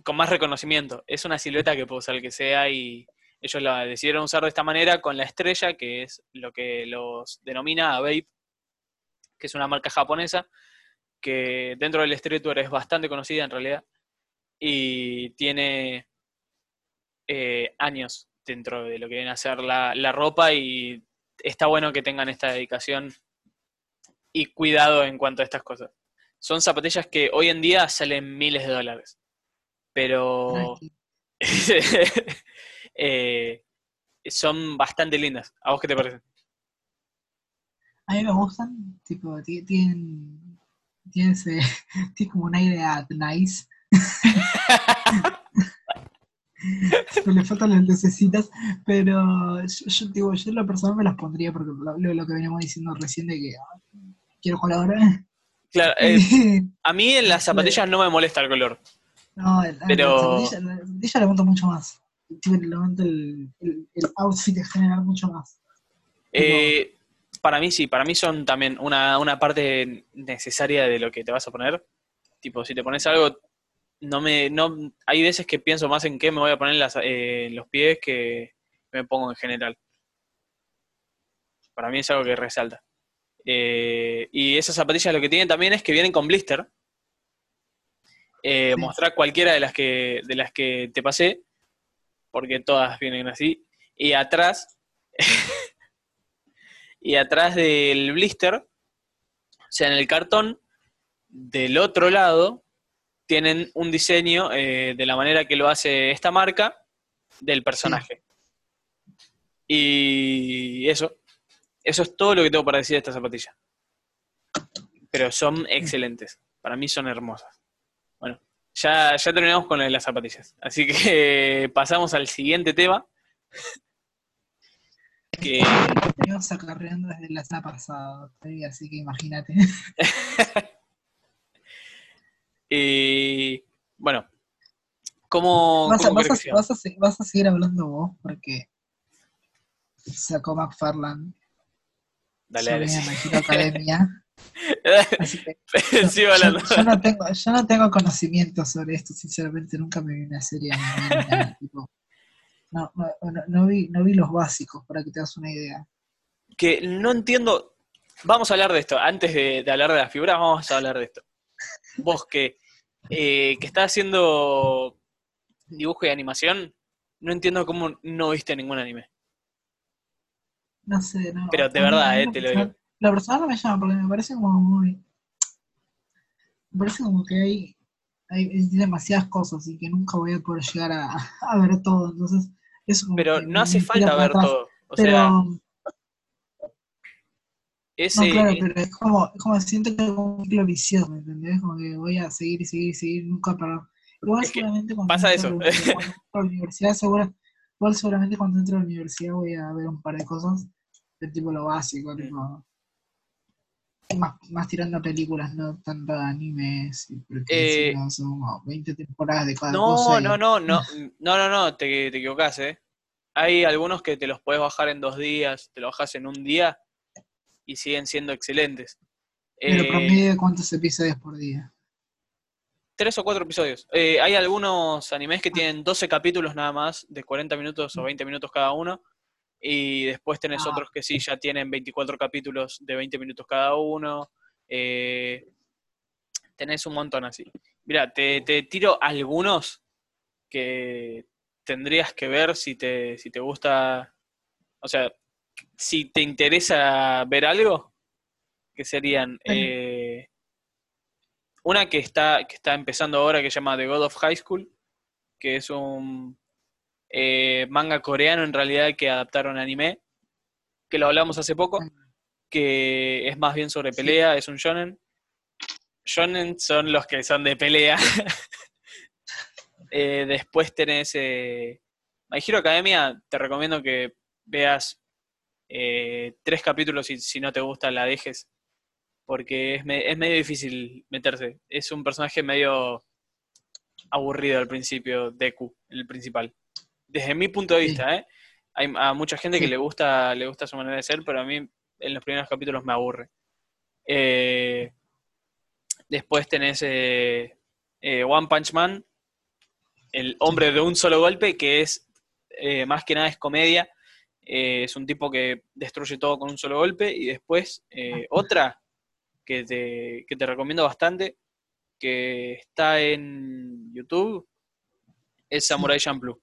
con más reconocimiento. Es una silueta que puede usar el que sea y ellos la decidieron usar de esta manera con la estrella, que es lo que los denomina a que es una marca japonesa, que dentro del streetwear es bastante conocida en realidad y tiene eh, años dentro de lo que viene a ser la, la ropa y está bueno que tengan esta dedicación y cuidado en cuanto a estas cosas. Son zapatillas que hoy en día salen miles de dólares, pero [laughs] eh, son bastante lindas. ¿A vos qué te parece? A mí me gustan, tipo, ti- tienen, tienen, ese, [laughs] tienen como un aire a nice. [laughs] Tipo, le faltan las lucecitas, pero yo, yo, digo, yo en lo personal me las pondría porque lo, lo- lo que veníamos diciendo recién de que ah, quiero jugar ahora. Claro, eh, a mí en las zapatillas no me molesta el color. No, el- pero- zapatilla le monto mucho más. Le el, el, el outfit en general mucho más. Eh, para mí sí, para mí son también una, una parte necesaria de lo que te vas a poner. Tipo, si te pones algo, no me, no, hay veces que pienso más en qué me voy a poner en las, eh, los pies que me pongo en general. Para mí es algo que resalta. Eh, y esas zapatillas lo que tienen también es que vienen con blister. Eh, Sí. Mostrar cualquiera de las que de las que te pasé, porque todas vienen así. Y atrás, [laughs] y atrás del blister, o sea, en el cartón, del otro lado, tienen un diseño eh, de la manera que lo hace esta marca del personaje. Y eso, eso es todo lo que tengo para decir de esta zapatilla. Pero son excelentes, para mí son hermosas. Bueno, ya, ya terminamos con las zapatillas, así que pasamos al siguiente tema. Que Venimos acarreando desde la semana pasada, así que imagínate. Y [laughs] bueno, ¿cómo, Vas a, cómo vas, querés que a, siga? vas, a, se- vas a seguir hablando vos porque sacó McFarland Dale, dale. sí. [laughs] Academia. [laughs] Yo, no tengo, yo no tengo conocimiento sobre esto, sinceramente nunca me vi una serie ni nada, [laughs] tipo, no, no, vi, no vi los básicos para que te hagas una idea. Que no entiendo. Vamos a hablar de esto. Antes de, de hablar de las figuras, vamos a hablar de esto. Vos que, eh, que estás haciendo dibujo y animación, no entiendo cómo no viste ningún anime. No sé, no. Pero de verdad, eh, te lo digo. Lo personal no me llama porque me parece como muy. Me parece como que hay, hay demasiadas cosas y que nunca voy a poder llegar a, a ver todo. Entonces, eso Pero no hace falta ver atrás. todo. O pero, sea, no, ese, claro, pero es como, es como siento que es como un ciclo vicioso, ¿me entendés? Como que voy a seguir y seguir y seguir, nunca parar. Igual Es seguramente cuando pasa la eso. universidad- [laughs] cuando a la universidad, segura- igual seguramente cuando entro a la universidad voy a ver un par de cosas de tipo lo básico, Mm. tipo más, más tirando a películas, no tanto a animes, porque Eh, si no, son como 20 temporadas de cada No, cosa. y- no, no, no, no, no, no, te, te equivocás, ¿eh? Hay algunos que te los puedes bajar en dos días, te los bajas en un día y siguen siendo excelentes. Pero Eh, promedio de cuántos episodios por día. tres o cuatro episodios. Eh, hay algunos animes que tienen 12 capítulos nada más, de 40 minutos o 20 minutos cada uno, y después tenés Ah. otros que sí ya tienen 24 capítulos de 20 minutos cada uno. Eh, tenés un montón así. Mira, te, te tiro algunos que tendrías que ver si te, si te gusta, o sea, si te interesa ver algo, que serían eh, una que está, que está empezando ahora que se llama The God of High School, que es un eh, manga coreano en realidad que adaptaron a anime, que lo hablamos hace poco, que es más bien sobre pelea, es un shonen. Shonen son los que son de pelea. [laughs] Eh, después tenés eh, My Hero Academia, te recomiendo que veas eh, tres capítulos y si no te gusta la dejes, porque es, me- es medio difícil meterse. Es un personaje medio aburrido al principio, Deku, el principal. Desde mi punto de vista, ¿eh? Hay a mucha gente que le gusta, le gusta su manera de ser, pero a mí en los primeros capítulos me aburre. Eh, después tenés eh, eh, One Punch Man, el hombre de un solo golpe, que es más que nada es comedia. Es un tipo que destruye todo con un solo golpe. Y después eh, otra que te, que te recomiendo bastante, que está en YouTube, es Samurai Champloo.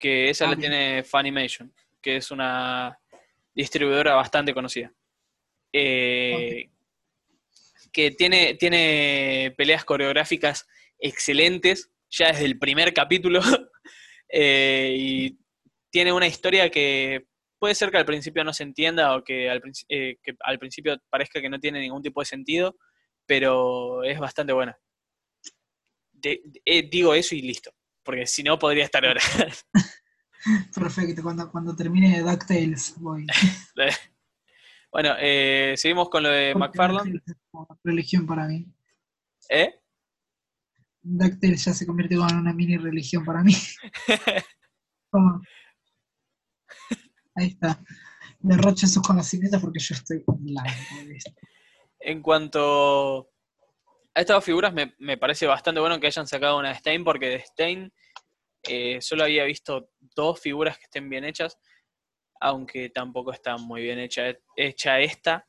Que esa Ah, la bien. tiene Funimation, que es una distribuidora bastante conocida. Eh, Que tiene, tiene peleas coreográficas excelentes, ya desde el primer capítulo. [laughs] Eh, y tiene una historia que puede ser que al principio no se entienda o que al, eh, que al principio parezca que no tiene ningún tipo de sentido, pero es bastante buena. De- de- digo eso y listo, porque si no podría estar horas. [laughs] Perfecto, cuando, cuando termine DuckTales voy. [laughs] bueno, eh, seguimos con lo de McFarland. Religión para mí. ¿Eh? DuckTales ya se convierte como en una mini religión para mí. [laughs] Ahí está. Derroche sus conocimientos porque yo estoy de esto. En cuanto a estas dos figuras, me, me parece bastante bueno que hayan sacado una de Stein, porque de Stein eh, solo había visto dos figuras que estén bien hechas, aunque tampoco está muy bien hecha, hecha esta.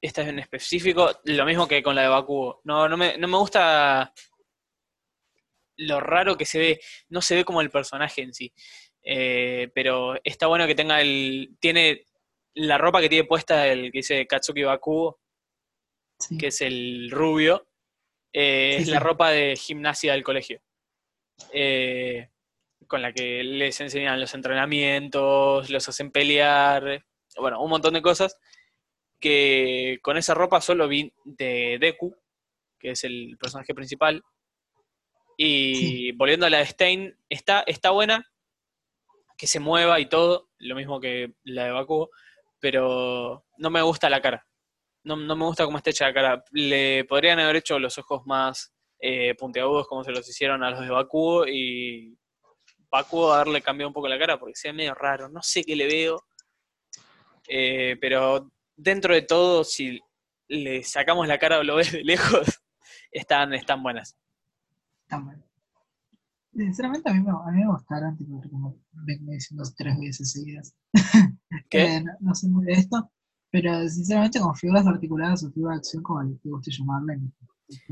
Esta es en específico, lo mismo que con la de Bakugo. No, no, me, no me gusta lo raro que se ve, no se ve como el personaje en sí. Eh, pero está bueno que tenga el. Tiene la ropa que tiene puesta el que dice Katsuki Bakugo, Sí. que es el rubio, eh, Sí, es la sí. ropa de gimnasia del colegio. Eh, con la que les enseñan los entrenamientos, los hacen pelear, bueno, un montón de cosas. Que con esa ropa solo vi de Deku, que es el personaje principal. Y volviendo a la de Stein, está, está buena, que se mueva y todo, lo mismo que la de Bakugo, pero no me gusta la cara. No, no me gusta cómo está hecha la cara. Le podrían haber hecho los ojos más eh, puntiagudos como se los hicieron a los de Bakugo y Bakugo haberle cambiado un poco la cara porque se ve medio raro. No sé qué le veo. Eh, pero dentro de todo, si le sacamos la cara o lo ves de lejos, [laughs] están, están buenas. Está bueno. Sinceramente a mí me, a mí me gustaron, tipo, como vengo diciendo tres veces seguidas. [laughs] ¿Qué? Eh, no, no sé muy de esto, pero sinceramente con figuras articuladas o figuras de acción, como te guste llamarle.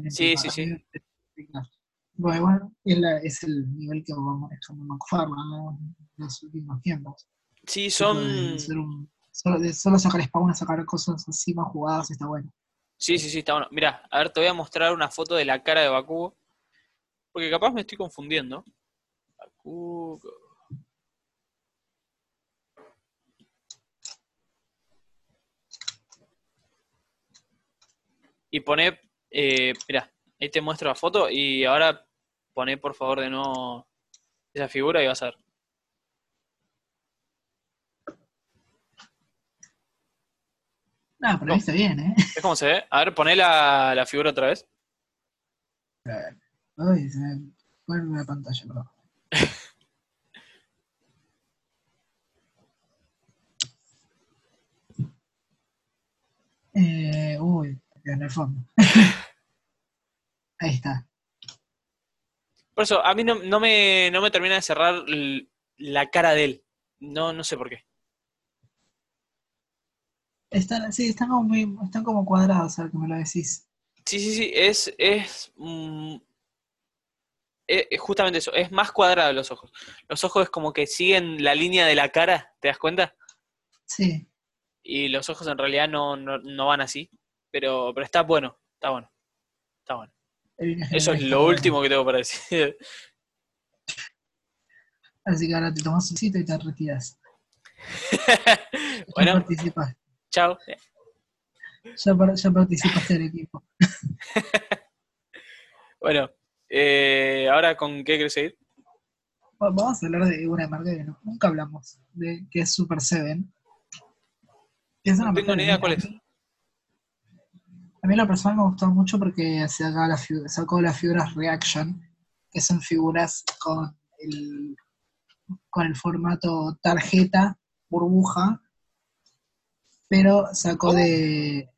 Sí, sí, sí. Bueno, bueno, es, la- es el nivel que va manejando McFarlane ¿no? en los últimos tiempos. Sí, son. un- solo, de solo sacar spawn, sacar cosas así más jugadas, está bueno. Sí, sí, sí, está bueno. Mira, a ver, te voy a mostrar una foto de la cara de Bakugo. Porque capaz me estoy confundiendo. Bakugo. Y pone, eh, mira, ahí te muestro la foto y ahora pone por favor de nuevo esa figura y vas a ver. Nada, pero ahí está bien, ¿eh? ¿Ves cómo se ve? A ver, poné la, la figura otra vez. Ay, se me pone la pantalla, perdón. [laughs] Eh, uy, en el fondo. [laughs] Ahí está. Por eso, a mí no, no me, no me termina de cerrar la cara de él. No, no sé por qué. Están, sí, están como muy, están como cuadrados, ahora que me lo decís. Sí, sí, sí, es, es, mm, es- es justamente eso, es más cuadrado los ojos. Los ojos es como que siguen la línea de la cara, ¿te das cuenta? Sí, Y los ojos en realidad no, no, no van así, pero, pero está bueno, está bueno, está bueno. Eso es lo último que tengo para decir. [laughs] Así que ahora te tomas un sitio y te retiras. [laughs] bueno, Ya participas, chao. ya, ya participaste del equipo. [laughs] Bueno, eh, ahora con qué quieres seguir? Va- Vamos a hablar de una marca que nunca hablamos, de, que es Super Seven. Es No tengo ni idea cuál es. mí- A mí la persona me gustó mucho porque la sacó las figuras Reaction, que son figuras con el, con el formato tarjeta, burbuja, pero sacó de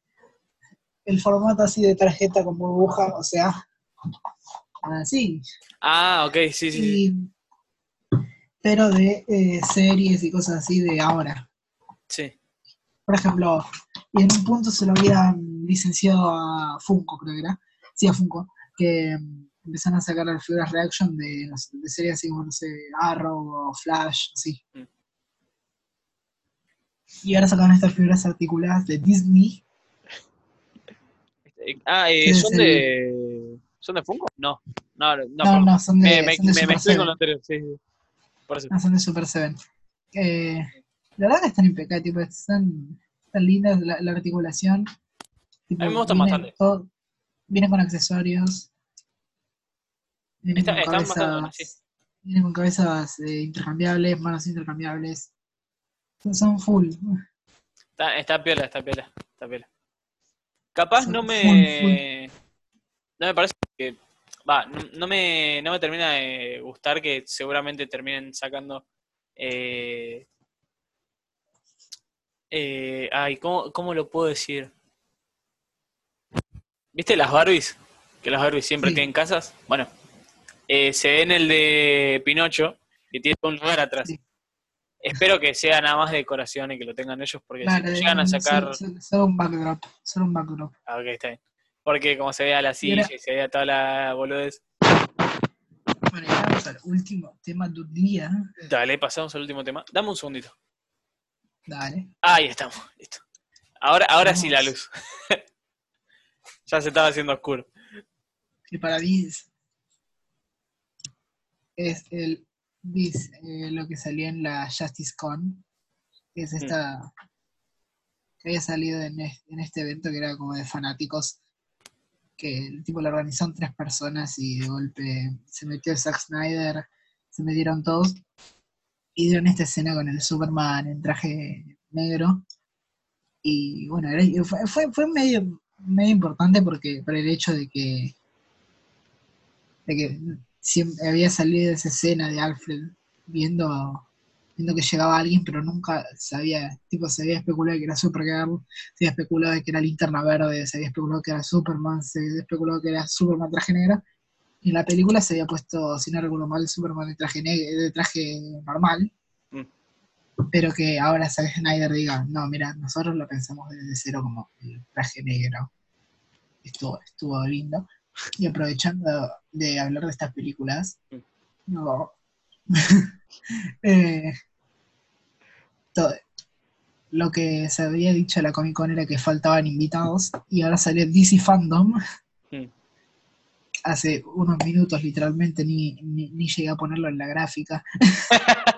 el formato así de tarjeta con burbuja, o sea, así. Ah, ok, sí, sí. Y- pero de eh, series y cosas así de ahora. Sí. Por ejemplo, y en un punto se lo habían licenciado a Funko, creo que era. Sí, a Funko, que mm, empezaron a sacar las figuras reaction de, no de series así como, no sé, Arrow o Flash, así. Mm. Y ahora sacaron estas figuras articuladas de Disney. Eh, Ah, eh, ¿son de. ¿Son de Funko? No. No, no, No, no, son de, me, me, son de me Super mezclé con Seven. lo anterior, sí, sí. Por eso. Ah, son de Super Seven. Eh, la verdad que están impecables, tipo, están, están lindas la, la articulación. Tipo, A mí me gustan bastante. todo- vienen con accesorios. Vienen Está- con están bastante cabezas, buenas, sí. vienen con cabezas eh, intercambiables, manos intercambiables. Son- full. Está, está piola, está piola, está piola. Capaz Son no full, me. No me parece que. Va, no, no me, no me termina de gustar que seguramente terminen sacando. Eh, eh, ay, ¿cómo, ¿cómo lo puedo decir? ¿Viste las Barbies? Que las Barbies siempre Sí. tienen casas. Bueno, eh, se ve en el de Pinocho y tiene un lugar atrás. Sí. Espero que sea nada más de decoración y que lo tengan ellos, porque si no llegan a sacar. solo- un backdrop. Solo un backdrop. Ah, ok, está bien. Porque como se vea la silla y se vea toda la boludez. Bueno, y ahora vamos al último tema del día. Dale, pasamos al último tema. Dame un segundito. Dale. Ahí estamos, listo. Ahora, ahora sí la luz. [laughs] ya se estaba haciendo oscuro. que para mí es, el bis, eh, lo que salió en la Justice Con, es esta que había salido en este evento que era como de fanáticos, que el tipo lo organizaron tres personas y de golpe se metió Zack Snyder, se metieron todos y dieron esta escena con el Superman en traje negro. Y bueno, era- fue, fue, fue medio, medio importante porque por el hecho de que de que siempre había salido esa escena de Alfred viendo viendo que llegaba alguien, pero nunca sabía, tipo, se había especulado que era Supergirl, se había especulado que era Linterna Verde, se había especulado que era Superman, se había especulado que era Superman traje negro, y en la película se había puesto, si no recuerdo mal, Superman de traje, de traje normal. Pero que ahora Zack Snyder diga, no, mira, nosotros lo pensamos desde cero como el traje negro. Estuvo, estuvo lindo. Y aprovechando de hablar de estas películas, no, [laughs] eh, to- lo que se había dicho en la Comic Con era que faltaban invitados y ahora salió DC Fandom. Mm. Hace unos minutos literalmente ni, ni, ni llegué a ponerlo en la gráfica. [laughs]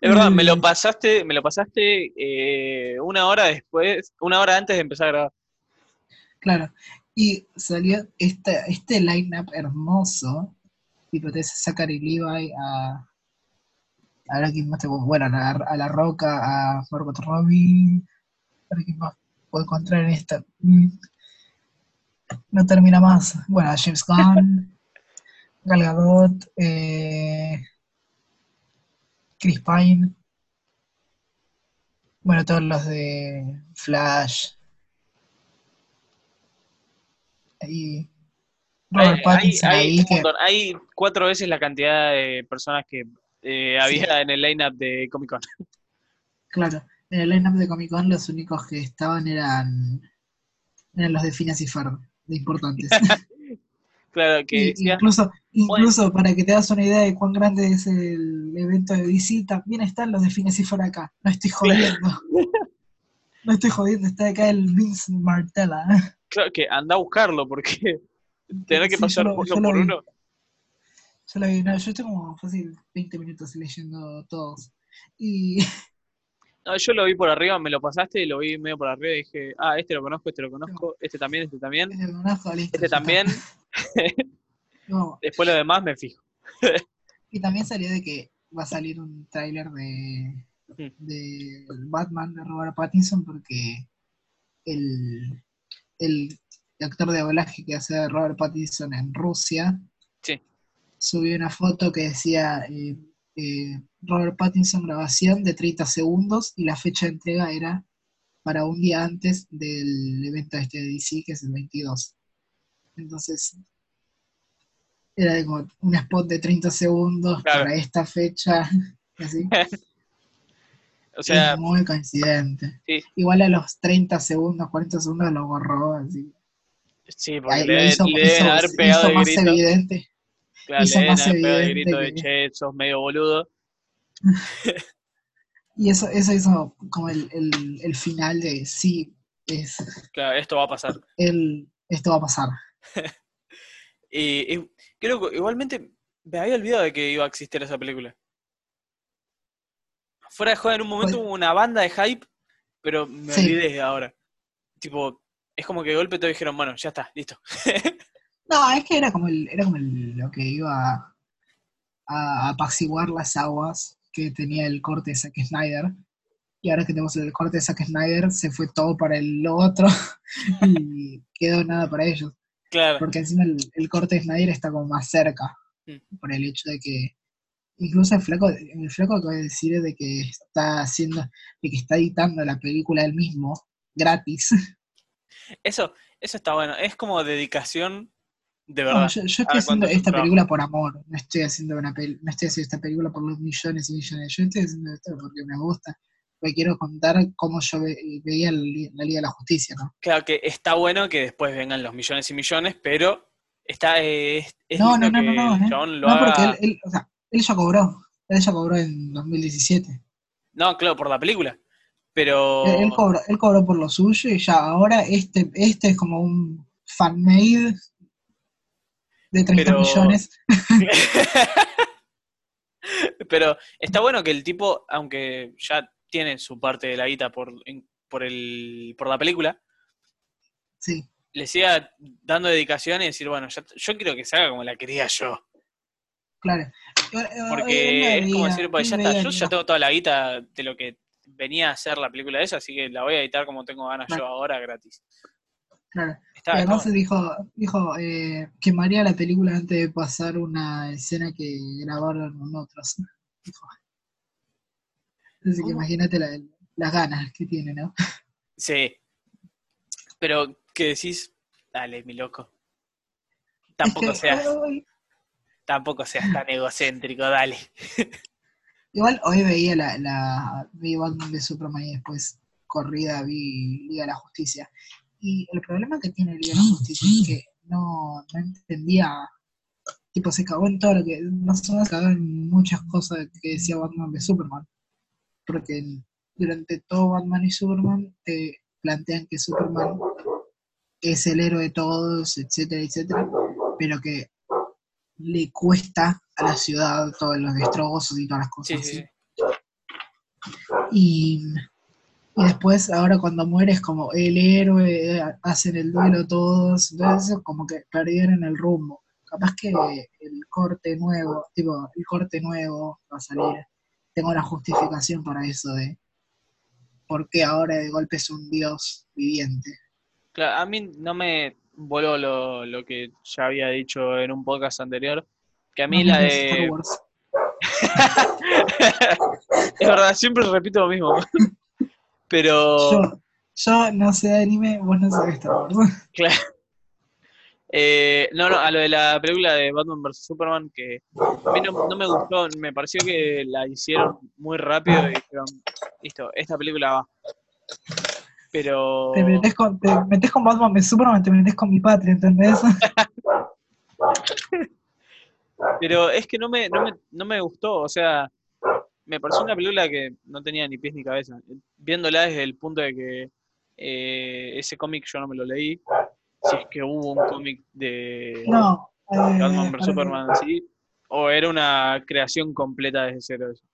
Es verdad, me Mm. lo pasaste, me lo pasaste eh, una hora después, una hora antes de empezar a grabar. Claro. Y salió este, este line-up hermoso. Tipo, te Zachary Levi a. Ahora quién más te Bueno, a la, a La Roca, a Margot Robbie. Ahora quién más puedo encontrar en esta. Mm. No termina más. Bueno, a James Gunn, Gal Gadot, eh, Chris Pine. Bueno, todos los de Flash. Y Robert Hay, Pattinson hay- ahí que. Hay cuatro veces la cantidad de personas que eh, había en el lineup de Comic Con. Claro, en el line-up de Comic Con los únicos que estaban eran, eran los de Phineas y Ferb, de importantes. [laughs] Claro, que Y- incluso, incluso para que te das una idea de cuán grande es el evento de DC, también están los de y Ferb acá. No estoy jodiendo. No estoy jodiendo, está acá el Vince Martella. claro que anda a buscarlo porque [laughs] tener que Sí, pasar lo- uno por vi. uno. Yo lo vi, no, yo estoy como fácil 20 minutos leyendo todos. Y [laughs] No, yo lo vi por arriba, me lo pasaste y lo vi medio por arriba y dije, ah, este lo conozco, este lo conozco, este también, este también, este conozco, listo, este también. [laughs] No, [laughs] Después lo demás me fijo. [laughs] Y también salió de que va a salir un tráiler de, Mm. de Batman de Robert Pattinson porque el, el actor de doblaje que hace Robert Pattinson en Rusia Sí. subió una foto que decía eh, eh, Robert Pattinson grabación de 30 segundos y la fecha de entrega era para un día antes del evento este de DC, que es el 22. Entonces, era como un spot de 30 segundos Claro. para esta fecha. [laughs] Así. [laughs] O sea, es muy coincidente. Sí. Igual a los 30 segundos, 40 segundos lo borró. Así. sí, porque Ahí le, hizo, le hizo- haber hizo pegado el más grito. evidente. Claro, más el evidente grito de che, sos medio boludo. [laughs] Y eso, eso hizo como el, el, el final de sí, es Claro, esto va a pasar. el, esto va a pasar. [laughs] Y, y creo que igualmente me había olvidado de que iba a existir esa película. Fuera de joda, en un momento Pues- hubo una banda de hype, pero me Sí. olvidé ahora. Tipo, es como que de golpe todos dijeron, bueno, ya está, listo. [laughs] No, es que era como, el, era como el- lo que iba a, a apaciguar las aguas que tenía el corte de Zack Snyder. Y ahora que tenemos el corte de Zack Snyder, se fue todo para el otro [laughs] y quedó nada para ellos. Claro, Porque encima el, el corte de Snyder está como más cerca, Mm. por el hecho de que incluso el flaco, el flaco acaba de decir de que está haciendo, de que está editando la película él mismo, gratis. [laughs] eso, eso está bueno. Es como dedicación de No, yo, yo estoy haciendo ¿cuánto es un esta trabajo? película por amor, no estoy haciendo una pel- no estoy haciendo esta película por los millones y millones, yo estoy haciendo esto porque me gusta, porque quiero contar cómo yo ve- veía la, la Liga de la Justicia, ¿no? Claro que está bueno que después vengan los millones y millones, pero está eh, es, es No, no, no, no, no, ¿eh? lo No, haga. porque él, él- o sea, él ya cobró, él ya cobró en 2017. No, claro, por la película. Pero. Él, él cobró, él cobró por lo suyo y ya ahora este, este es como un fan-made de 30 Pero- millones. [laughs] Pero está bueno que el tipo, aunque ya tiene su parte de la guita por, por, el, por la película, Sí, le siga dando dedicación y decir, bueno, ya- yo quiero que se haga como la quería yo. claro. Hoy- hoy Porque es como decir, pues ya está, yo ya tengo toda la guita de lo que venía a ser la película de esa, así que la voy a editar como tengo ganas yo ahora gratis. claro. Está además bueno. dijo, dijo eh, quemaría la película antes de pasar una escena que grabaron otros. Dijo. Así que imagínate la- las ganas que tiene, ¿no? Sí. Pero, ¿qué decís? Dale, mi loco. Tampoco Es que, seas, tampoco seas tan egocéntrico, dale. igual hoy veía la, la vi Batman de Superman y después corrida vi Liga de la Justicia. Y el problema que tiene Liga de la Justicia es que no, no entendía, tipo se cagó en todo lo que, más o menos cagó en muchas cosas que decía Batman de Superman. Porque durante todo Batman y Superman te plantean que Superman es el héroe de todos, etcétera, etcétera, pero que le cuesta a la ciudad todos los destrozos y todas las cosas Sí, sí, así. sí. Y, y después, ahora cuando muere, es como el héroe, hacen el duelo todos, entonces como que perdieron el rumbo. Capaz que el corte nuevo, tipo, el corte nuevo va a salir. Tengo una justificación para eso de por qué ahora de golpe es un dios viviente. Claro, a mí no me voló lo, lo que ya había dicho en un podcast anterior, que a mí No la mires Star de... Wars. [laughs] es verdad, siempre repito lo mismo. [laughs] Pero... Yo, yo no sé de anime, vos no sabés Star Wars. Claro. Eh, no, no, a lo de la película de Batman vs. Superman, que a mí no, no me gustó, me pareció que la hicieron muy rápido y dijeron, listo, esta película va. Pero... Te metes con, te metés con Batman de Superman, te metes con mi patria, ¿entendés? [laughs] Pero es que no me, no me, no me gustó, o sea, me pareció una película que no tenía ni pies ni cabeza. Viéndola desde el punto de que eh, ese cómic yo no me lo leí, si es que hubo un cómic de No. eh, Batman vs Superman así, o era una creación completa desde cero. eso.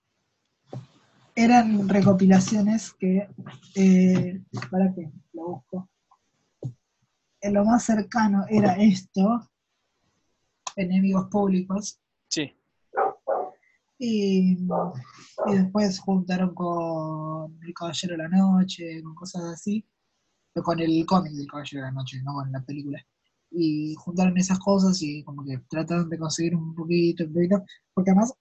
Eran recopilaciones que. Eh, ¿Para qué? Lo busco. En lo más cercano era esto: Enemigos Públicos. Y, después juntaron con El Caballero de la Noche, con cosas así. Con el cómic del Caballero de la Noche, no con la película. y juntaron esas cosas y como que trataron de conseguir un poquito, un poquito, porque además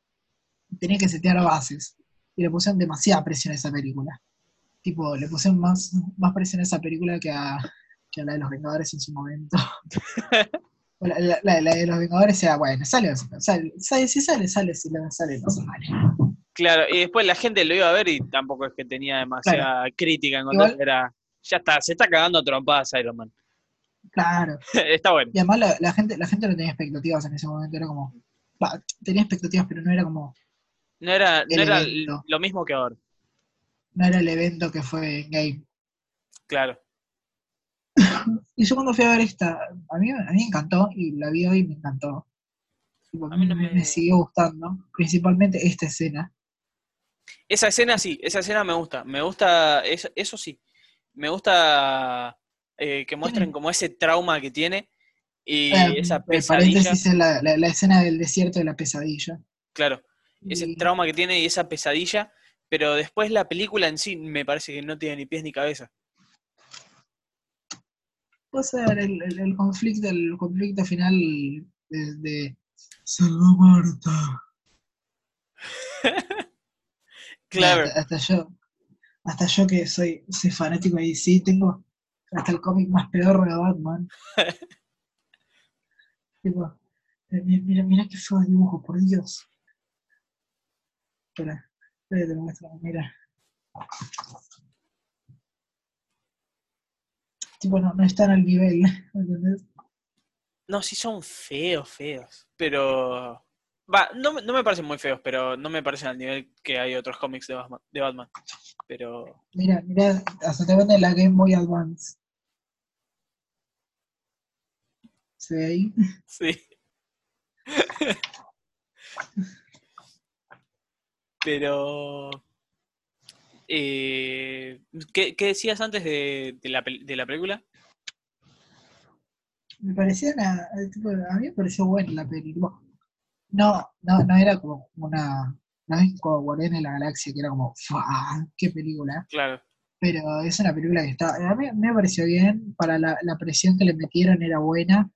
tenía que setear bases y le pusieron demasiada presión a esa película. Tipo, le pusieron más, más presión a esa película que a, que a la de los Vengadores en su momento. [laughs] la, la- la de los Vengadores era, bueno, sale, sale, sale, si sale, sale, si no sale, no sale. Claro, y después la gente lo iba a ver y tampoco es que tenía demasiada crítica en Igual- era, ya está, se está cagando a trompadas Iron Man. Claro. [laughs] está bueno. Y además la, la gente, la gente no tenía expectativas en ese momento, era como, va, tenía expectativas, pero no era como, No era, no era evento. lo mismo que ahora, no era el evento que fue Game. claro. [laughs] Y yo cuando fui a ver esta, a mí, a mí me encantó, y la vi hoy me encantó. A mí no me, siguió gustando, principalmente esta escena. Esa escena sí, esa escena me gusta. Me gusta, eso, eso sí. Me gusta eh, que muestren como ese trauma que tiene y Eh, esa pesadilla. es la, la- la escena del desierto de la pesadilla. Claro, ese Y- trauma que tiene y esa pesadilla, pero después la película en sí me parece que no tiene ni pies ni cabeza. Puede ser el, el- el conflicto, el conflicto final de, de Salva Marta. [laughs] Claro, Hasta, hasta yo, hasta yo que soy, soy fanático de DC, tengo hasta el cómic más pedorro de Batman. [laughs] Tipo, eh, mi- mira, mira qué feo dibujo, por Dios. Espera, espera, te lo muestro, mira. Tipo, no, no están al nivel, [laughs] ¿entendés? no, sí son feos, feos, pero... Va, no, me- no me parecen muy feos, pero no me parecen al nivel que hay otros cómics de Batman, de Batman. Pero Mira, mira, hasta te venden la Game Boy Advance. ¿Se ve ahí? [laughs] Sí. [laughs] Pero. Eh, ¿qué, qué decías antes de, de la, de la película? Me parecía una, a mí me pareció buena la tipo, no, no, no era como una, no es como Guardianes de la Galaxia, que era como, ¡fua! ¡Qué película! Claro. Pero es una película que está, a mí me pareció bien, para la, la presión que le metieron era buena,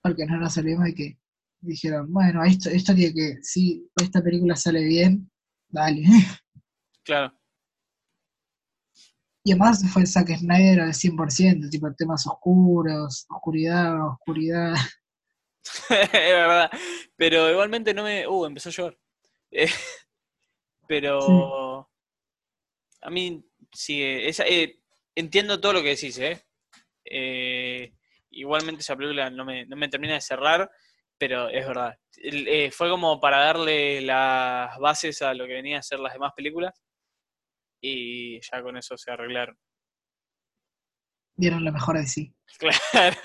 porque no nos olvidemos de que dijeron, bueno, esto, esto tiene que, si esta película sale bien, dale. [laughs] Claro. Y además fue Zack Snyder al 100%, tipo temas oscuros, oscuridad, oscuridad. [laughs] es verdad. Pero igualmente no me. Uh, empezó a llover. Eh, [laughs] pero. A mí, sí, esa- eh, entiendo todo lo que decís, ¿eh? Eh, Igualmente esa película no me, no me termina de cerrar, pero es verdad. El- eh, fue como para darle las bases a lo que venía a ser las demás películas y ya con eso se arreglaron. Dieron lo mejor de sí. [laughs] Claro.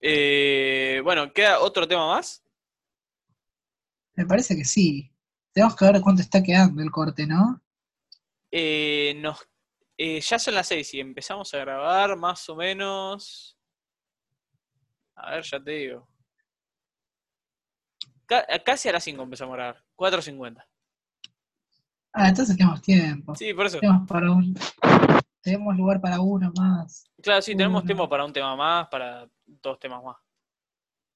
Eh, bueno, ¿queda otro tema más? Me parece que sí. Tenemos que ver cuánto está quedando el corte, ¿no? Eh, nos, eh, ya son las seis y empezamos a grabar más o menos. A ver, ya te digo. Ca- casi a las 5 empezamos a grabar. 4.50. Ah, entonces tenemos tiempo. Sí, por eso. Tenemos para un. Tenemos lugar para uno más. Claro, sí, tenemos tiempo para un tema más, para dos temas más.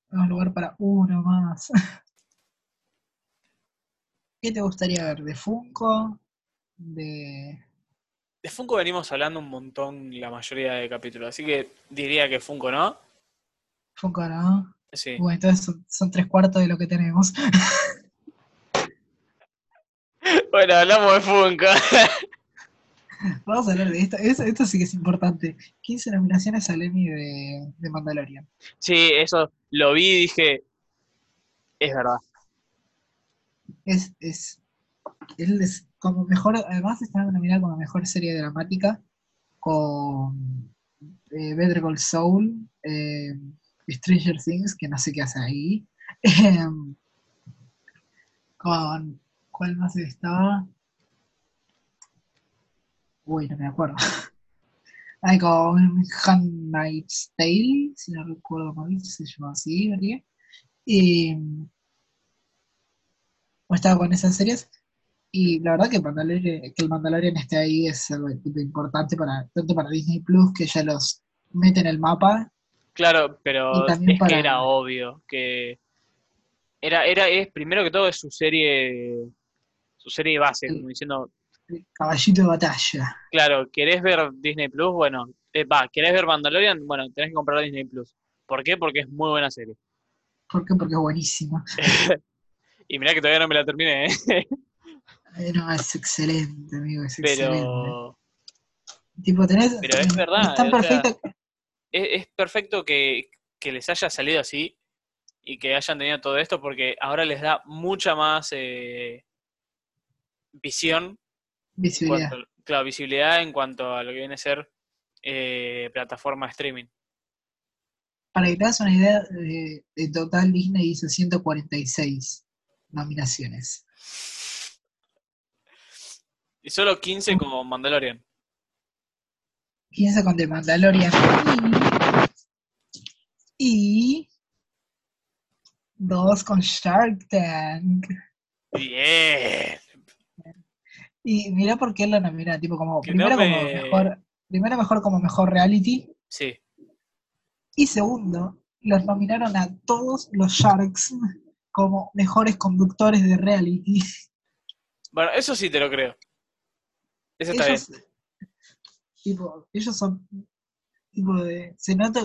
Tenemos lugar para uno más. [laughs] ¿Qué te gustaría ver? ¿De Funko? ¿De. De Funko venimos hablando un montón la mayoría de capítulos, así que diría que Funko, ¿no? Funko no? Sí. Bueno, entonces son, son tres cuartos de lo que tenemos. [laughs] Bueno, hablamos de Funko. Vamos a hablar de esto. Esto, esto sí que es importante. 15 nominaciones al Emmy de, de Mandalorian. Sí, eso lo vi y dije, es verdad. Es, es, él es como mejor, además está nominada como mejor serie dramática con eh, Better Call Saul, eh, Stranger Things, que no sé qué hace ahí, [laughs] em, con, ¿cuál más estaba? Uy, no me acuerdo. [laughs] Ay, con Handmaid's Tale, si no recuerdo mal, se llama así, ¿verdad? Y o estaba con esas series. Y la verdad que, Mandalorian, que el Mandalorian esté ahí es algo importante para tanto para Disney Plus, que ya los meten el mapa. Claro, pero es para- que era obvio que era, era, es primero que todo es su serie, su serie base, Sí. como diciendo, Caballito de batalla. claro, ¿querés ver Disney Plus? Bueno, eh, va, ¿querés ver Mandalorian? Bueno, tenés que comprar Disney Plus. ¿Por qué? Porque es muy buena serie. ¿Por qué? Porque es buenísima. [laughs] Y mirá que todavía no me la terminé, ¿eh? No, es excelente, amigo, es excelente. pero Tipo, tenés, pero es verdad, Es tan o sea, perfecto es, es perfecto que, que les haya salido así y que hayan tenido todo esto porque ahora les da mucha más eh, visión, en visibilidad. cuanto, claro, visibilidad en cuanto a lo que viene a ser eh, plataforma de streaming. Para que te hagas una idea, eh, en total Disney hizo 146 nominaciones. Y solo 15 como Mandalorian. 15 con The Mandalorian y, y dos con Shark Tank. Bien. Y mira por qué lo nominan, tipo como Que primero no como me- mejor, primero mejor como mejor reality Sí. y segundo los nominaron a todos los Sharks como mejores conductores de reality. Bueno, eso sí te lo creo. Eso está bien. ellos, tipo, ellos son tipo de, se nota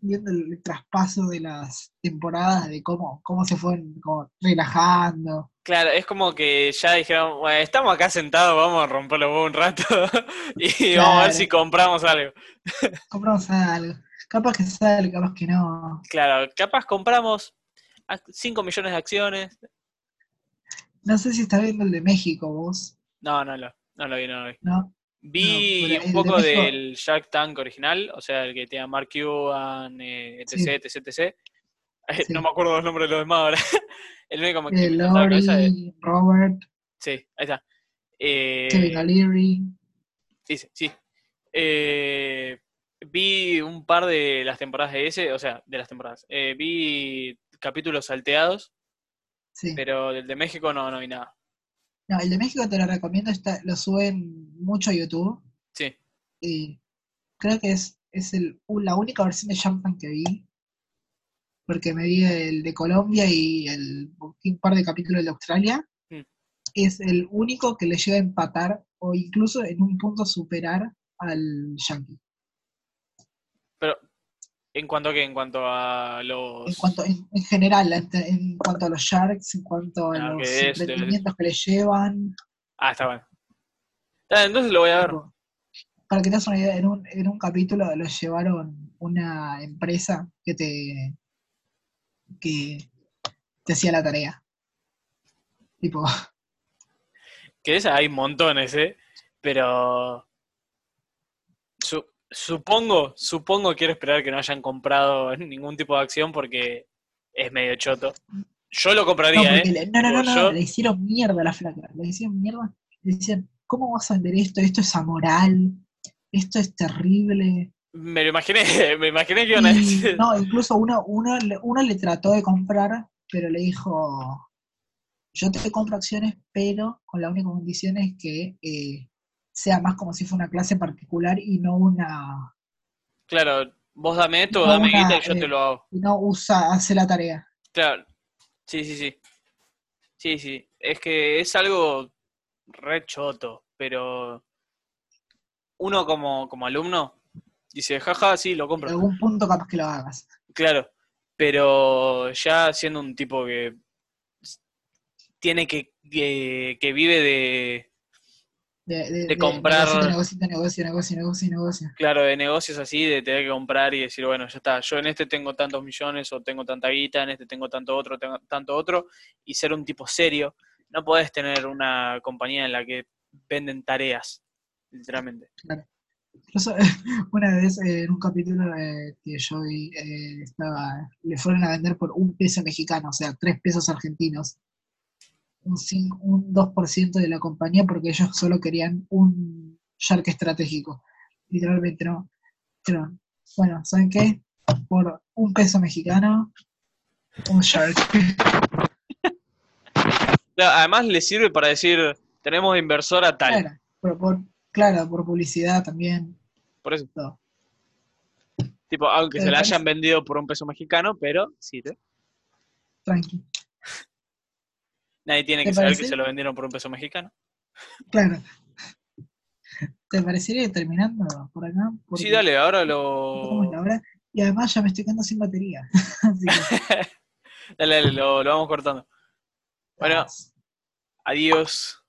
viendo el traspaso de las temporadas de cómo, cómo se fueron como relajando. Claro, es como que ya dijeron, bueno, estamos acá sentados, vamos a romperlo un rato [laughs] y vamos a ver si compramos algo. [laughs] Compramos algo. Capaz que sale, capaz que no. Claro, capaz compramos 5 millones de acciones. No sé si está viendo el de México vos, No, no lo, no lo vi, no lo vi. ¿no? Vi No, un poco de del Shark Tank original, o sea, el que tenía Mark Cuban, eh, etc, Sí. etc, etc. [laughs] Sí. No me acuerdo los nombres de los demás ahora. [laughs] el único que Eh, me es- Robert, Sí, ahí está. Eh, Kevin O'Leary. Sí, sí, sí. Eh, vi un par de las temporadas de ese, o sea, de las temporadas. Eh, vi capítulos salteados, Sí. pero del de México no, no vi nada. No, el de México te lo recomiendo, está, lo suben mucho a YouTube. Sí, Y creo que es, es el, la única versión de Champagne que vi. Porque me vi el de Colombia y el un par de capítulos de Australia. Es el único que le llega a empatar o incluso en un punto superar al Yankee. pero ¿en cuanto a qué? En cuanto a los... En cuanto, en, en general, en, en cuanto a los Sharks, en cuanto a Ah, los es emprendimientos que le llevan. Ah, está bueno. Entonces lo voy a ver. Para que te hagas una idea, en un, en un capítulo los llevaron una empresa que te que te hacía la tarea. Tipo, Que esas hay montones, ¿eh? Pero... su- supongo, supongo, quiero esperar que no hayan comprado ningún tipo de acción porque es medio choto. Yo lo no, compraría, porque ¿eh? le- no, no, no, no, yo- le hicieron mierda a la flaca, le hicieron mierda, le decían, ¿cómo vas a vender esto? Esto es amoral, esto es terrible. Me lo imaginé, [laughs] me imaginé que iban a decir... no, incluso uno, uno, le- uno le trató de comprar, pero le dijo, yo te compro acciones, pero con la única condición es que eh, sea más como si fuera una clase particular y no una, Claro, vos dame esto, No, dame una, guita y yo eh, te lo hago. y no usa, hace la tarea. Claro, sí, sí, sí. Sí, sí. Es que es algo re choto, pero uno como, como alumno dice, jaja, sí, lo En compro. algún punto capaz que lo hagas. Claro, pero ya siendo un tipo que tiene que, que, que vive de, De, de- De comprar- negocio, negocio, negocio, negocio, negocio. claro, de negocios así, de tener que comprar y decir, bueno, ya está, yo en este tengo tantos millones o tengo tanta guita, en este tengo tanto otro, tengo tanto otro, y ser un tipo serio. No podés tener una compañía en la que venden tareas, literalmente. Incluso [laughs] una vez eh, en un capítulo eh, que yo vi, eh, estaba, le fueron a vender por un peso mexicano, o sea, tres pesos argentinos, un, un 2% de la compañía porque ellos [laughs] solo querían un shark estratégico. Literalmente no. Pero, bueno, ¿saben qué? Por un peso mexicano, un shark. [laughs] Además le sirve para decir, tenemos inversora tal. Claro, por, por- claro, por publicidad también. Por eso. todo. Tipo, aunque ¿Te se la parece? hayan vendido por un peso mexicano, pero sí, ¿te? Tranqui. nadie tiene ¿Te que saber que se lo vendieron por un peso mexicano. Claro. [laughs] ¿Te parecería terminando por acá? Porque Sí, dale, ahora ¿Cómo es lo. hora? Y además ya me estoy quedando sin batería. [laughs] Así que, [laughs] Dale, dale, lo, lo vamos cortando. Bueno, adiós.